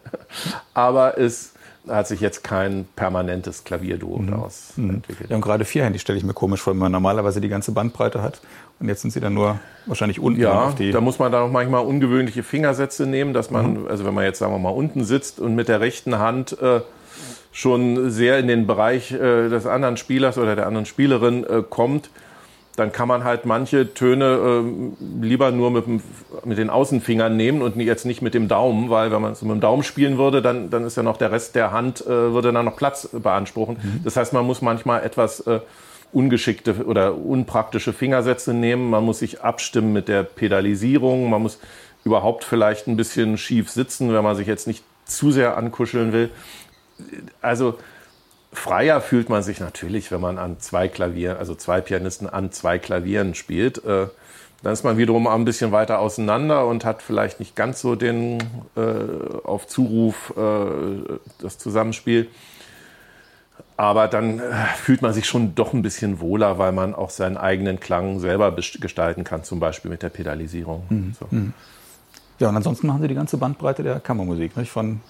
Aber es hat sich jetzt kein permanentes Klavierduo mhm. daraus mhm. entwickelt. Ja, und gerade vierhändig stelle ich mir komisch vor, wenn man normalerweise die ganze Bandbreite hat. Und jetzt sind sie dann nur wahrscheinlich unten ja, auf die. Da muss man dann auch manchmal ungewöhnliche Fingersätze nehmen, dass man, mhm. also wenn man jetzt sagen wir mal unten sitzt und mit der rechten Hand äh, schon sehr in den Bereich äh, des anderen Spielers oder der anderen Spielerin äh, kommt, dann kann man halt manche Töne äh, lieber nur mit, dem, mit den Außenfingern nehmen und jetzt nicht mit dem Daumen, weil wenn man es mit dem Daumen spielen würde, dann, dann ist ja noch der Rest der Hand, äh, würde dann noch Platz beanspruchen. Mhm. Das heißt, man muss manchmal etwas äh, ungeschickte oder unpraktische Fingersätze nehmen, man muss sich abstimmen mit der Pedalisierung, man muss überhaupt vielleicht ein bisschen schief sitzen, wenn man sich jetzt nicht zu sehr ankuscheln will. Also Freier fühlt man sich natürlich, wenn man an zwei Klavieren, also zwei Pianisten an zwei Klavieren spielt. Äh, dann ist man wiederum ein bisschen weiter auseinander und hat vielleicht nicht ganz so den äh, auf Zuruf äh, das Zusammenspiel. Aber dann äh, fühlt man sich schon doch ein bisschen wohler, weil man auch seinen eigenen Klang selber gestalten kann, zum Beispiel mit der Pedalisierung. Mhm. So. Mhm. Ja, und ansonsten machen Sie die ganze Bandbreite der Kammermusik, nicht? Von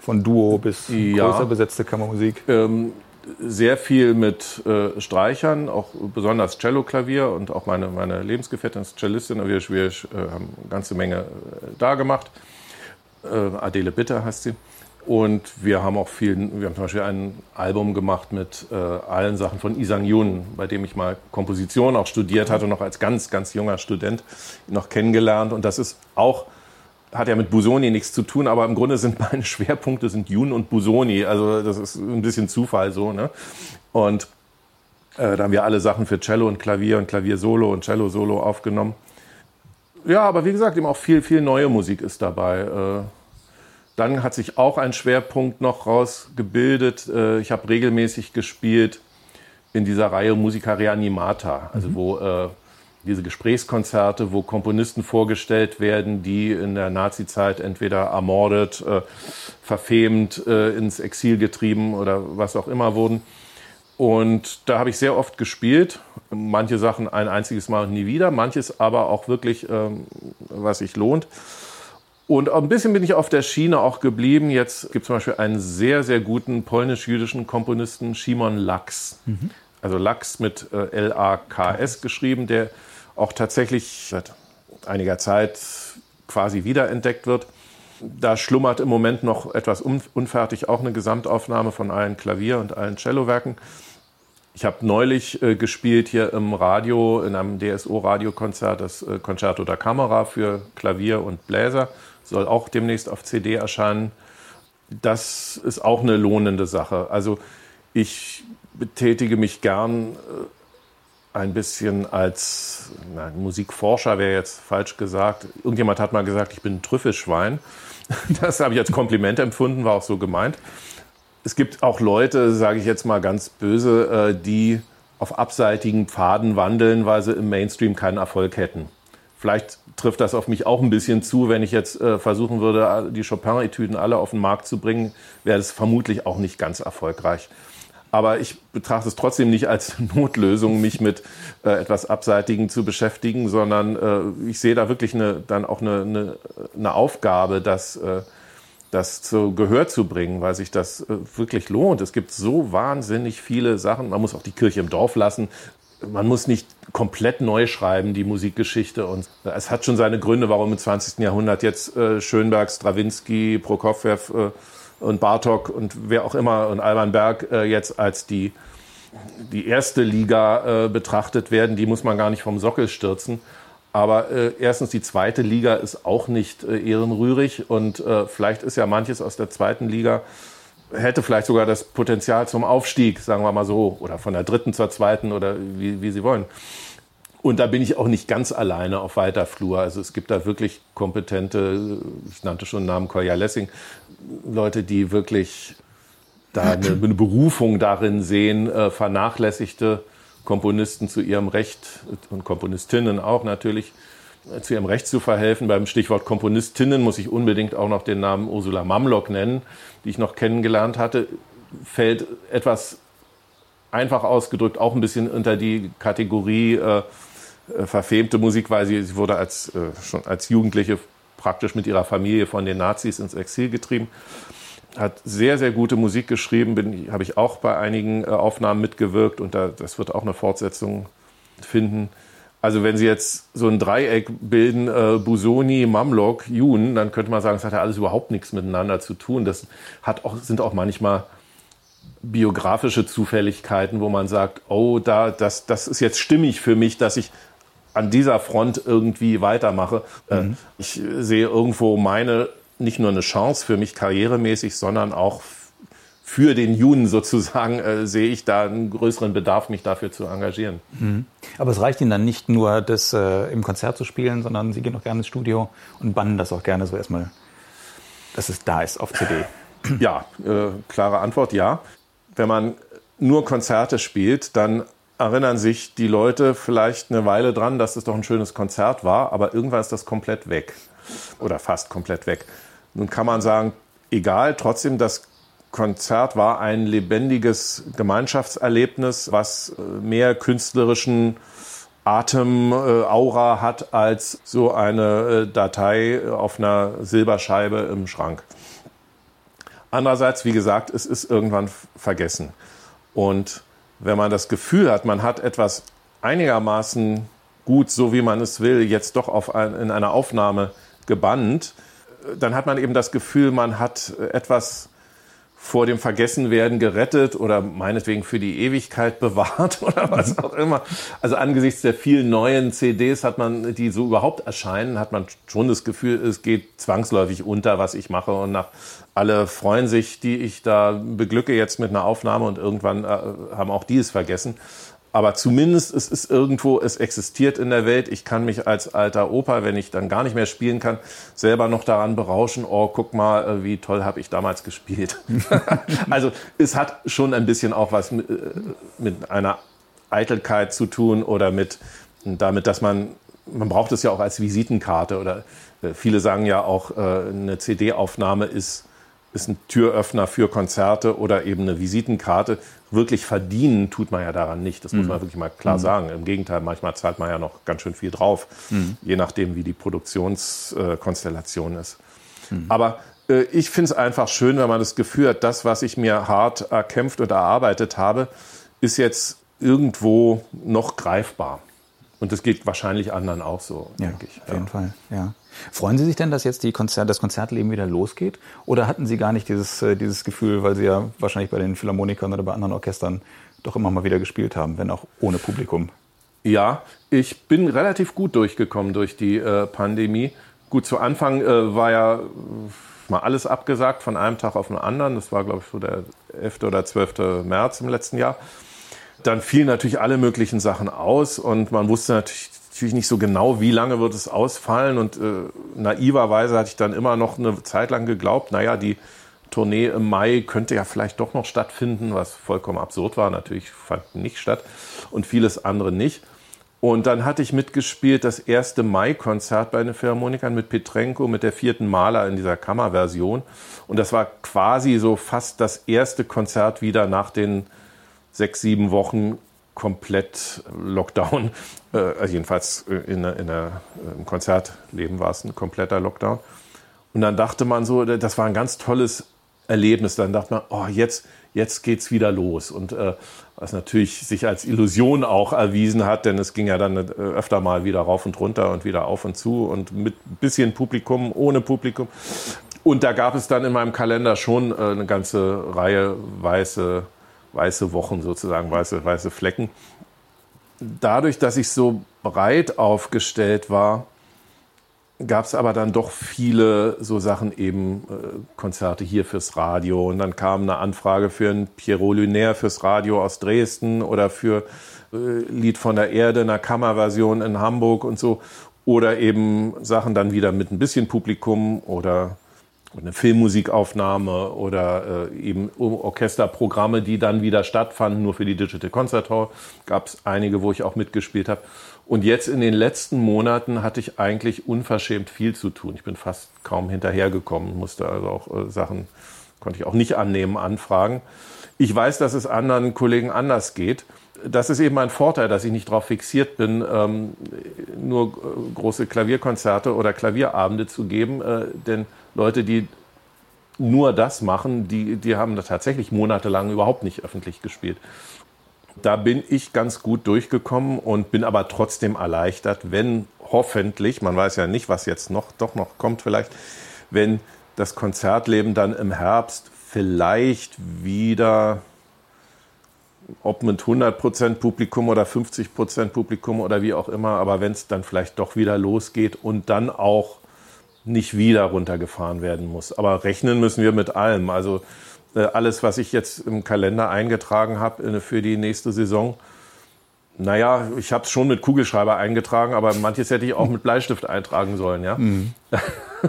von Duo bis ja. größer besetzte Kammermusik? Ähm, sehr viel mit äh, Streichern, auch besonders Cello-Klavier und auch meine, meine Lebensgefährtin ist Cellistin. Wir, wir äh, haben eine ganze Menge äh, da gemacht. Äh, Adele Bitter heißt sie. Und wir haben auch viel, wir haben zum Beispiel ein Album gemacht mit äh, allen Sachen von Isang Yun, bei dem ich mal Komposition auch studiert hatte, noch als ganz, ganz junger Student noch kennengelernt. Und das ist auch hat ja mit Busoni nichts zu tun, aber im Grunde sind meine Schwerpunkte sind Jun und Busoni. Also das ist ein bisschen Zufall so. Ne? Und äh, da haben wir alle Sachen für Cello und Klavier und Klavier-Solo und Cello-Solo aufgenommen. Ja, aber wie gesagt, eben auch viel, viel neue Musik ist dabei. Äh, dann hat sich auch ein Schwerpunkt noch rausgebildet. Äh, ich habe regelmäßig gespielt in dieser Reihe Musica Reanimata, also mhm. wo äh, diese Gesprächskonzerte, wo Komponisten vorgestellt werden, die in der Nazizeit entweder ermordet, äh, verfemt, äh, ins Exil getrieben oder was auch immer wurden. Und da habe ich sehr oft gespielt. Manche Sachen ein einziges Mal und nie wieder, manches aber auch wirklich, ähm, was sich lohnt. Und ein bisschen bin ich auf der Schiene auch geblieben. Jetzt gibt es zum Beispiel einen sehr, sehr guten polnisch-jüdischen Komponisten, Szymon Laks. Mhm. Also Laks mit äh, L-A-K-S geschrieben, der auch tatsächlich seit einiger Zeit quasi wiederentdeckt wird. Da schlummert im Moment noch etwas unfertig, auch eine Gesamtaufnahme von allen Klavier- und allen Cellowerken. Ich habe neulich äh, gespielt hier im Radio, in einem DSO-Radiokonzert, das äh, Concerto da Camera für Klavier und Bläser. Soll auch demnächst auf CD erscheinen. Das ist auch eine lohnende Sache. Also ich betätige mich gern äh, ein bisschen als nein, Musikforscher wäre jetzt falsch gesagt. Irgendjemand hat mal gesagt, ich bin ein Trüffelschwein. Das habe ich als Kompliment empfunden, war auch so gemeint. Es gibt auch Leute, sage ich jetzt mal ganz böse, äh, die auf abseitigen Pfaden wandeln, weil sie im Mainstream keinen Erfolg hätten. Vielleicht trifft das auf mich auch ein bisschen zu, wenn ich jetzt äh, versuchen würde, die Chopin-Etüden alle auf den Markt zu bringen, wäre das vermutlich auch nicht ganz erfolgreich. Aber ich betrachte es trotzdem nicht als Notlösung, mich mit äh, etwas Abseitigen zu beschäftigen, sondern äh, ich sehe da wirklich eine, dann auch eine, eine, eine Aufgabe, das, äh, das zu Gehör zu bringen, weil sich das äh, wirklich lohnt. Es gibt so wahnsinnig viele Sachen. Man muss auch die Kirche im Dorf lassen. Man muss nicht komplett neu schreiben, die Musikgeschichte. Und es hat schon seine Gründe, warum im 20. Jahrhundert jetzt äh, Schönberg, Strawinski, Prokofjew, äh, und Bartok und wer auch immer und Alban Berg äh, jetzt als die, die erste Liga äh, betrachtet werden. Die muss man gar nicht vom Sockel stürzen. Aber äh, erstens, die zweite Liga ist auch nicht äh, ehrenrührig und äh, vielleicht ist ja manches aus der zweiten Liga, hätte vielleicht sogar das Potenzial zum Aufstieg, sagen wir mal so, oder von der dritten zur zweiten oder wie, wie Sie wollen. Und da bin ich auch nicht ganz alleine auf weiter Flur. Also es gibt da wirklich kompetente, ich nannte schon den Namen Kolja Lessing, Leute, die wirklich da eine, eine Berufung darin sehen, äh, vernachlässigte Komponisten zu ihrem Recht und Komponistinnen auch natürlich äh, zu ihrem Recht zu verhelfen. Beim Stichwort Komponistinnen muss ich unbedingt auch noch den Namen Ursula Mamlock nennen, die ich noch kennengelernt hatte. Fällt etwas einfach ausgedrückt auch ein bisschen unter die Kategorie äh, äh, verfemte Musik, weil sie, sie wurde als, äh, schon als Jugendliche praktisch mit ihrer Familie von den Nazis ins Exil getrieben. hat sehr, sehr gute Musik geschrieben, habe ich auch bei einigen äh, Aufnahmen mitgewirkt und da, das wird auch eine Fortsetzung finden. Also wenn Sie jetzt so ein Dreieck bilden, äh, Busoni, Mamlok, Jun, dann könnte man sagen, das hat ja alles überhaupt nichts miteinander zu tun. Das hat auch, sind auch manchmal biografische Zufälligkeiten, wo man sagt, oh, da, das, das ist jetzt stimmig für mich, dass ich an dieser Front irgendwie weitermache. Äh, mhm. Ich sehe irgendwo meine, nicht nur eine Chance für mich karrieremäßig, sondern auch für den Juden sozusagen äh, sehe ich da einen größeren Bedarf, mich dafür zu engagieren. Mhm. Aber es reicht Ihnen dann nicht nur, das äh, im Konzert zu spielen, sondern Sie gehen auch gerne ins Studio und bannen das auch gerne so erstmal, dass es da ist auf CD. Ja, äh, klare Antwort, ja. Wenn man nur Konzerte spielt, dann erinnern sich die Leute vielleicht eine Weile dran, dass es doch ein schönes Konzert war, aber irgendwann ist das komplett weg oder fast komplett weg. Nun kann man sagen, egal, trotzdem das Konzert war ein lebendiges Gemeinschaftserlebnis, was äh, mehr künstlerischen Atem, äh, Aura hat als so eine äh, Datei auf einer Silberscheibe im Schrank. Andererseits, wie gesagt, es ist irgendwann vergessen. Und wenn man das Gefühl hat, man hat etwas einigermaßen gut, so wie man es will, jetzt doch auf ein, in einer Aufnahme gebannt, dann hat man eben das Gefühl, man hat etwas vor dem Vergessenwerden gerettet oder meinetwegen für die Ewigkeit bewahrt oder was auch immer. Also angesichts der vielen neuen CDs hat man, die so überhaupt erscheinen, hat man schon das Gefühl, es geht zwangsläufig unter, was ich mache und nach alle freuen sich, die ich da beglücke jetzt mit einer Aufnahme und irgendwann äh, haben auch die es vergessen. Aber zumindest es ist irgendwo, es existiert in der Welt. Ich kann mich als alter Opa, wenn ich dann gar nicht mehr spielen kann, selber noch daran berauschen. Oh, guck mal, äh, wie toll habe ich damals gespielt. also es hat schon ein bisschen auch was mit, äh, mit einer Eitelkeit zu tun oder mit damit, dass man man braucht es ja auch als Visitenkarte oder äh, viele sagen ja auch, eine CD-Aufnahme ist ist ein Türöffner für Konzerte oder eben eine Visitenkarte. Wirklich verdienen tut man ja daran nicht. Das muss man mhm. wirklich mal klar mhm. sagen. Im Gegenteil, manchmal zahlt man ja noch ganz schön viel drauf, mhm. je nachdem, wie die Produktionskonstellation ist. Aber äh, ich finde es einfach schön, wenn man das Gefühl hat, das, was ich mir hart erkämpft und erarbeitet habe, ist jetzt irgendwo noch greifbar. Und das geht wahrscheinlich anderen auch so, ja, denke ich. Auf jeden Fall, ja. Freuen Sie sich denn, dass jetzt Konzert, das Konzertleben wieder losgeht? Oder hatten Sie gar nicht dieses, äh, dieses Gefühl, weil Sie ja wahrscheinlich bei den Philharmonikern oder bei anderen Orchestern doch immer mal wieder gespielt haben, wenn auch ohne Publikum? Ja, ich bin relativ gut durchgekommen durch die äh, Pandemie. Gut, zu Anfang äh, war ja äh, mal alles abgesagt von einem Tag auf den anderen. Das war, glaube ich, so der 11. oder 12. März im letzten Jahr. Dann fielen natürlich alle möglichen Sachen aus und man wusste natürlich, natürlich nicht so genau, wie lange wird es ausfallen. Und äh, naiverweise hatte ich dann immer noch eine Zeit lang geglaubt, naja, die Tournee im Mai könnte ja vielleicht doch noch stattfinden, was vollkommen absurd war. Natürlich fand nicht statt und vieles andere nicht. Und dann hatte ich mitgespielt das erste Mai-Konzert bei den Philharmonikern mit Petrenko, mit der vierten Maler in dieser Kammerversion. Und das war quasi so fast das erste Konzert wieder nach den sechs, sieben Wochen komplett Lockdown. Äh, also jedenfalls äh, in, in der, im Konzertleben war es ein kompletter Lockdown. Und dann dachte man so, das war ein ganz tolles Erlebnis. Dann dachte man, oh, jetzt, jetzt geht's wieder los. Und äh, was natürlich sich als Illusion auch erwiesen hat, denn es ging ja dann äh, öfter mal wieder rauf und runter und wieder auf und zu und mit bisschen Publikum, ohne Publikum. Und da gab es dann in meinem Kalender schon äh, eine ganze Reihe weiße weiße Wochen sozusagen, weiße, weiße Flecken. Dadurch, dass ich so breit aufgestellt war, gab es aber dann doch viele so Sachen eben äh, Konzerte hier fürs Radio und dann kam eine Anfrage für ein Pierrot Lunaire fürs Radio aus Dresden oder für äh, Lied von der Erde, einer Kammerversion in Hamburg und so oder eben Sachen dann wieder mit ein bisschen Publikum oder eine Filmmusikaufnahme oder äh, eben Orchesterprogramme, die dann wieder stattfanden, nur für die Digital Concert Hall. Gab es einige, wo ich auch mitgespielt habe. Und jetzt in den letzten Monaten hatte ich eigentlich unverschämt viel zu tun. Ich bin fast kaum hinterhergekommen, musste also auch äh, Sachen, konnte ich auch nicht annehmen, anfragen. Ich weiß, dass es anderen Kollegen anders geht. Das ist eben ein Vorteil, dass ich nicht darauf fixiert bin, ähm, nur äh, große Klavierkonzerte oder Klavierabende zu geben, äh, denn Leute, die nur das machen, die, die haben da tatsächlich monatelang überhaupt nicht öffentlich gespielt. Da bin ich ganz gut durchgekommen und bin aber trotzdem erleichtert, wenn hoffentlich, man weiß ja nicht, was jetzt noch doch noch kommt vielleicht, wenn das Konzertleben dann im Herbst vielleicht wieder ob mit 100% Publikum oder 50% Publikum oder wie auch immer, aber wenn es dann vielleicht doch wieder losgeht und dann auch nicht wieder runtergefahren werden muss. Aber rechnen müssen wir mit allem. Also äh, alles, was ich jetzt im Kalender eingetragen habe äh, für die nächste Saison, naja, ich habe es schon mit Kugelschreiber eingetragen, aber manches hätte ich auch mit Bleistift eintragen sollen, ja. Mhm.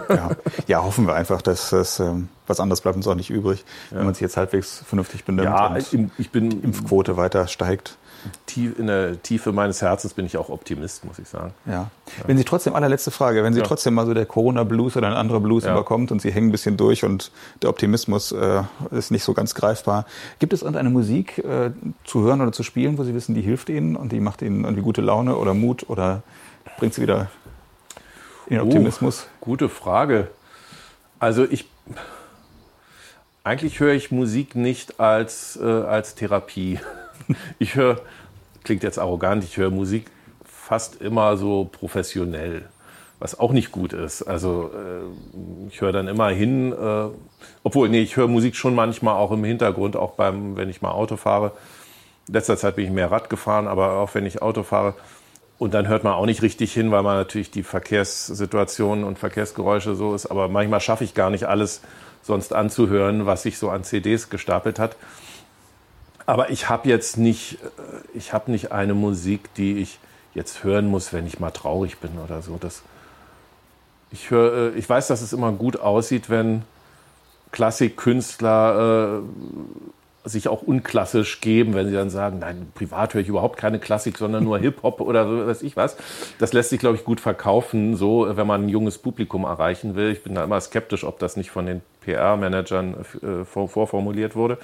ja. ja, hoffen wir einfach, dass das ähm, was anderes bleibt uns auch nicht übrig, ja. wenn man sich jetzt halbwegs vernünftig benimmt ja, und ich bin, die Impfquote weiter steigt. Tief, in der Tiefe meines Herzens bin ich auch Optimist, muss ich sagen. Ja. ja. Wenn Sie trotzdem, allerletzte Frage, wenn Sie ja. trotzdem mal so der Corona-Blues oder ein anderer Blues ja. überkommt und Sie hängen ein bisschen durch und der Optimismus äh, ist nicht so ganz greifbar, gibt es irgendeine Musik äh, zu hören oder zu spielen, wo Sie wissen, die hilft Ihnen und die macht Ihnen irgendwie gute Laune oder Mut oder bringt Sie wieder in den Optimismus? Uh, gute Frage. Also ich eigentlich höre ich Musik nicht als, äh, als Therapie. Ich höre, klingt jetzt arrogant, ich höre Musik fast immer so professionell, was auch nicht gut ist. Also äh, ich höre dann immer hin, äh, obwohl, nee, ich höre Musik schon manchmal auch im Hintergrund, auch beim, wenn ich mal Auto fahre. Letzter Zeit bin ich mehr Rad gefahren, aber auch wenn ich Auto fahre. Und dann hört man auch nicht richtig hin, weil man natürlich die Verkehrssituationen und Verkehrsgeräusche so ist. Aber manchmal schaffe ich gar nicht alles sonst anzuhören, was sich so an CDs gestapelt hat. Aber ich habe jetzt nicht, äh, ich habe nicht eine Musik, die ich jetzt hören muss, wenn ich mal traurig bin oder so. Das, ich, hör, äh, ich weiß, dass es immer gut aussieht, wenn Klassikkünstler äh, sich auch unklassisch geben, wenn sie dann sagen, nein, privat höre ich überhaupt keine Klassik, sondern nur Hip-Hop oder so, weiß ich was. Das lässt sich, glaube ich, gut verkaufen, so, wenn man ein junges Publikum erreichen will. Ich bin da immer skeptisch, ob das nicht von den PR-Managern äh, vorformuliert wurde.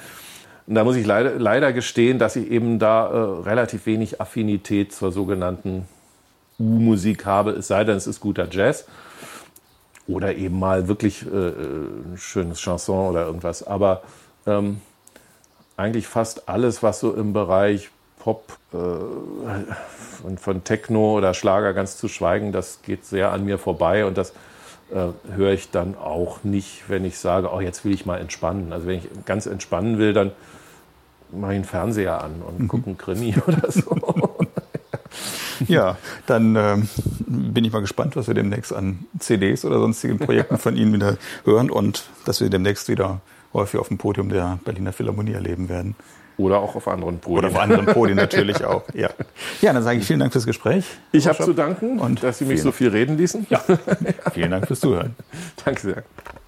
Und da muss ich leider, leider gestehen, dass ich eben da äh, relativ wenig Affinität zur sogenannten U-Musik habe, es sei denn, es ist guter Jazz. Oder eben mal wirklich äh, ein schönes Chanson oder irgendwas. Aber ähm, eigentlich fast alles, was so im Bereich Pop äh, und von Techno oder Schlager ganz zu schweigen, das geht sehr an mir vorbei und das äh, höre ich dann auch nicht, wenn ich sage, oh, jetzt will ich mal entspannen. Also wenn ich ganz entspannen will, dann mache ich einen Fernseher an und mhm. gucke einen Krimi oder so. ja, dann ähm, bin ich mal gespannt, was wir demnächst an CDs oder sonstigen Projekten von Ihnen wieder hören und dass wir demnächst wieder häufig auf dem Podium der Berliner Philharmonie erleben werden. Oder auch auf anderen Podien. Oder auf anderen Podien natürlich auch. Ja. ja, dann sage ich vielen Dank fürs Gespräch. Ich habe zu danken, und dass Sie mich so viel reden ließen. Ja. vielen Dank fürs Zuhören. Danke sehr.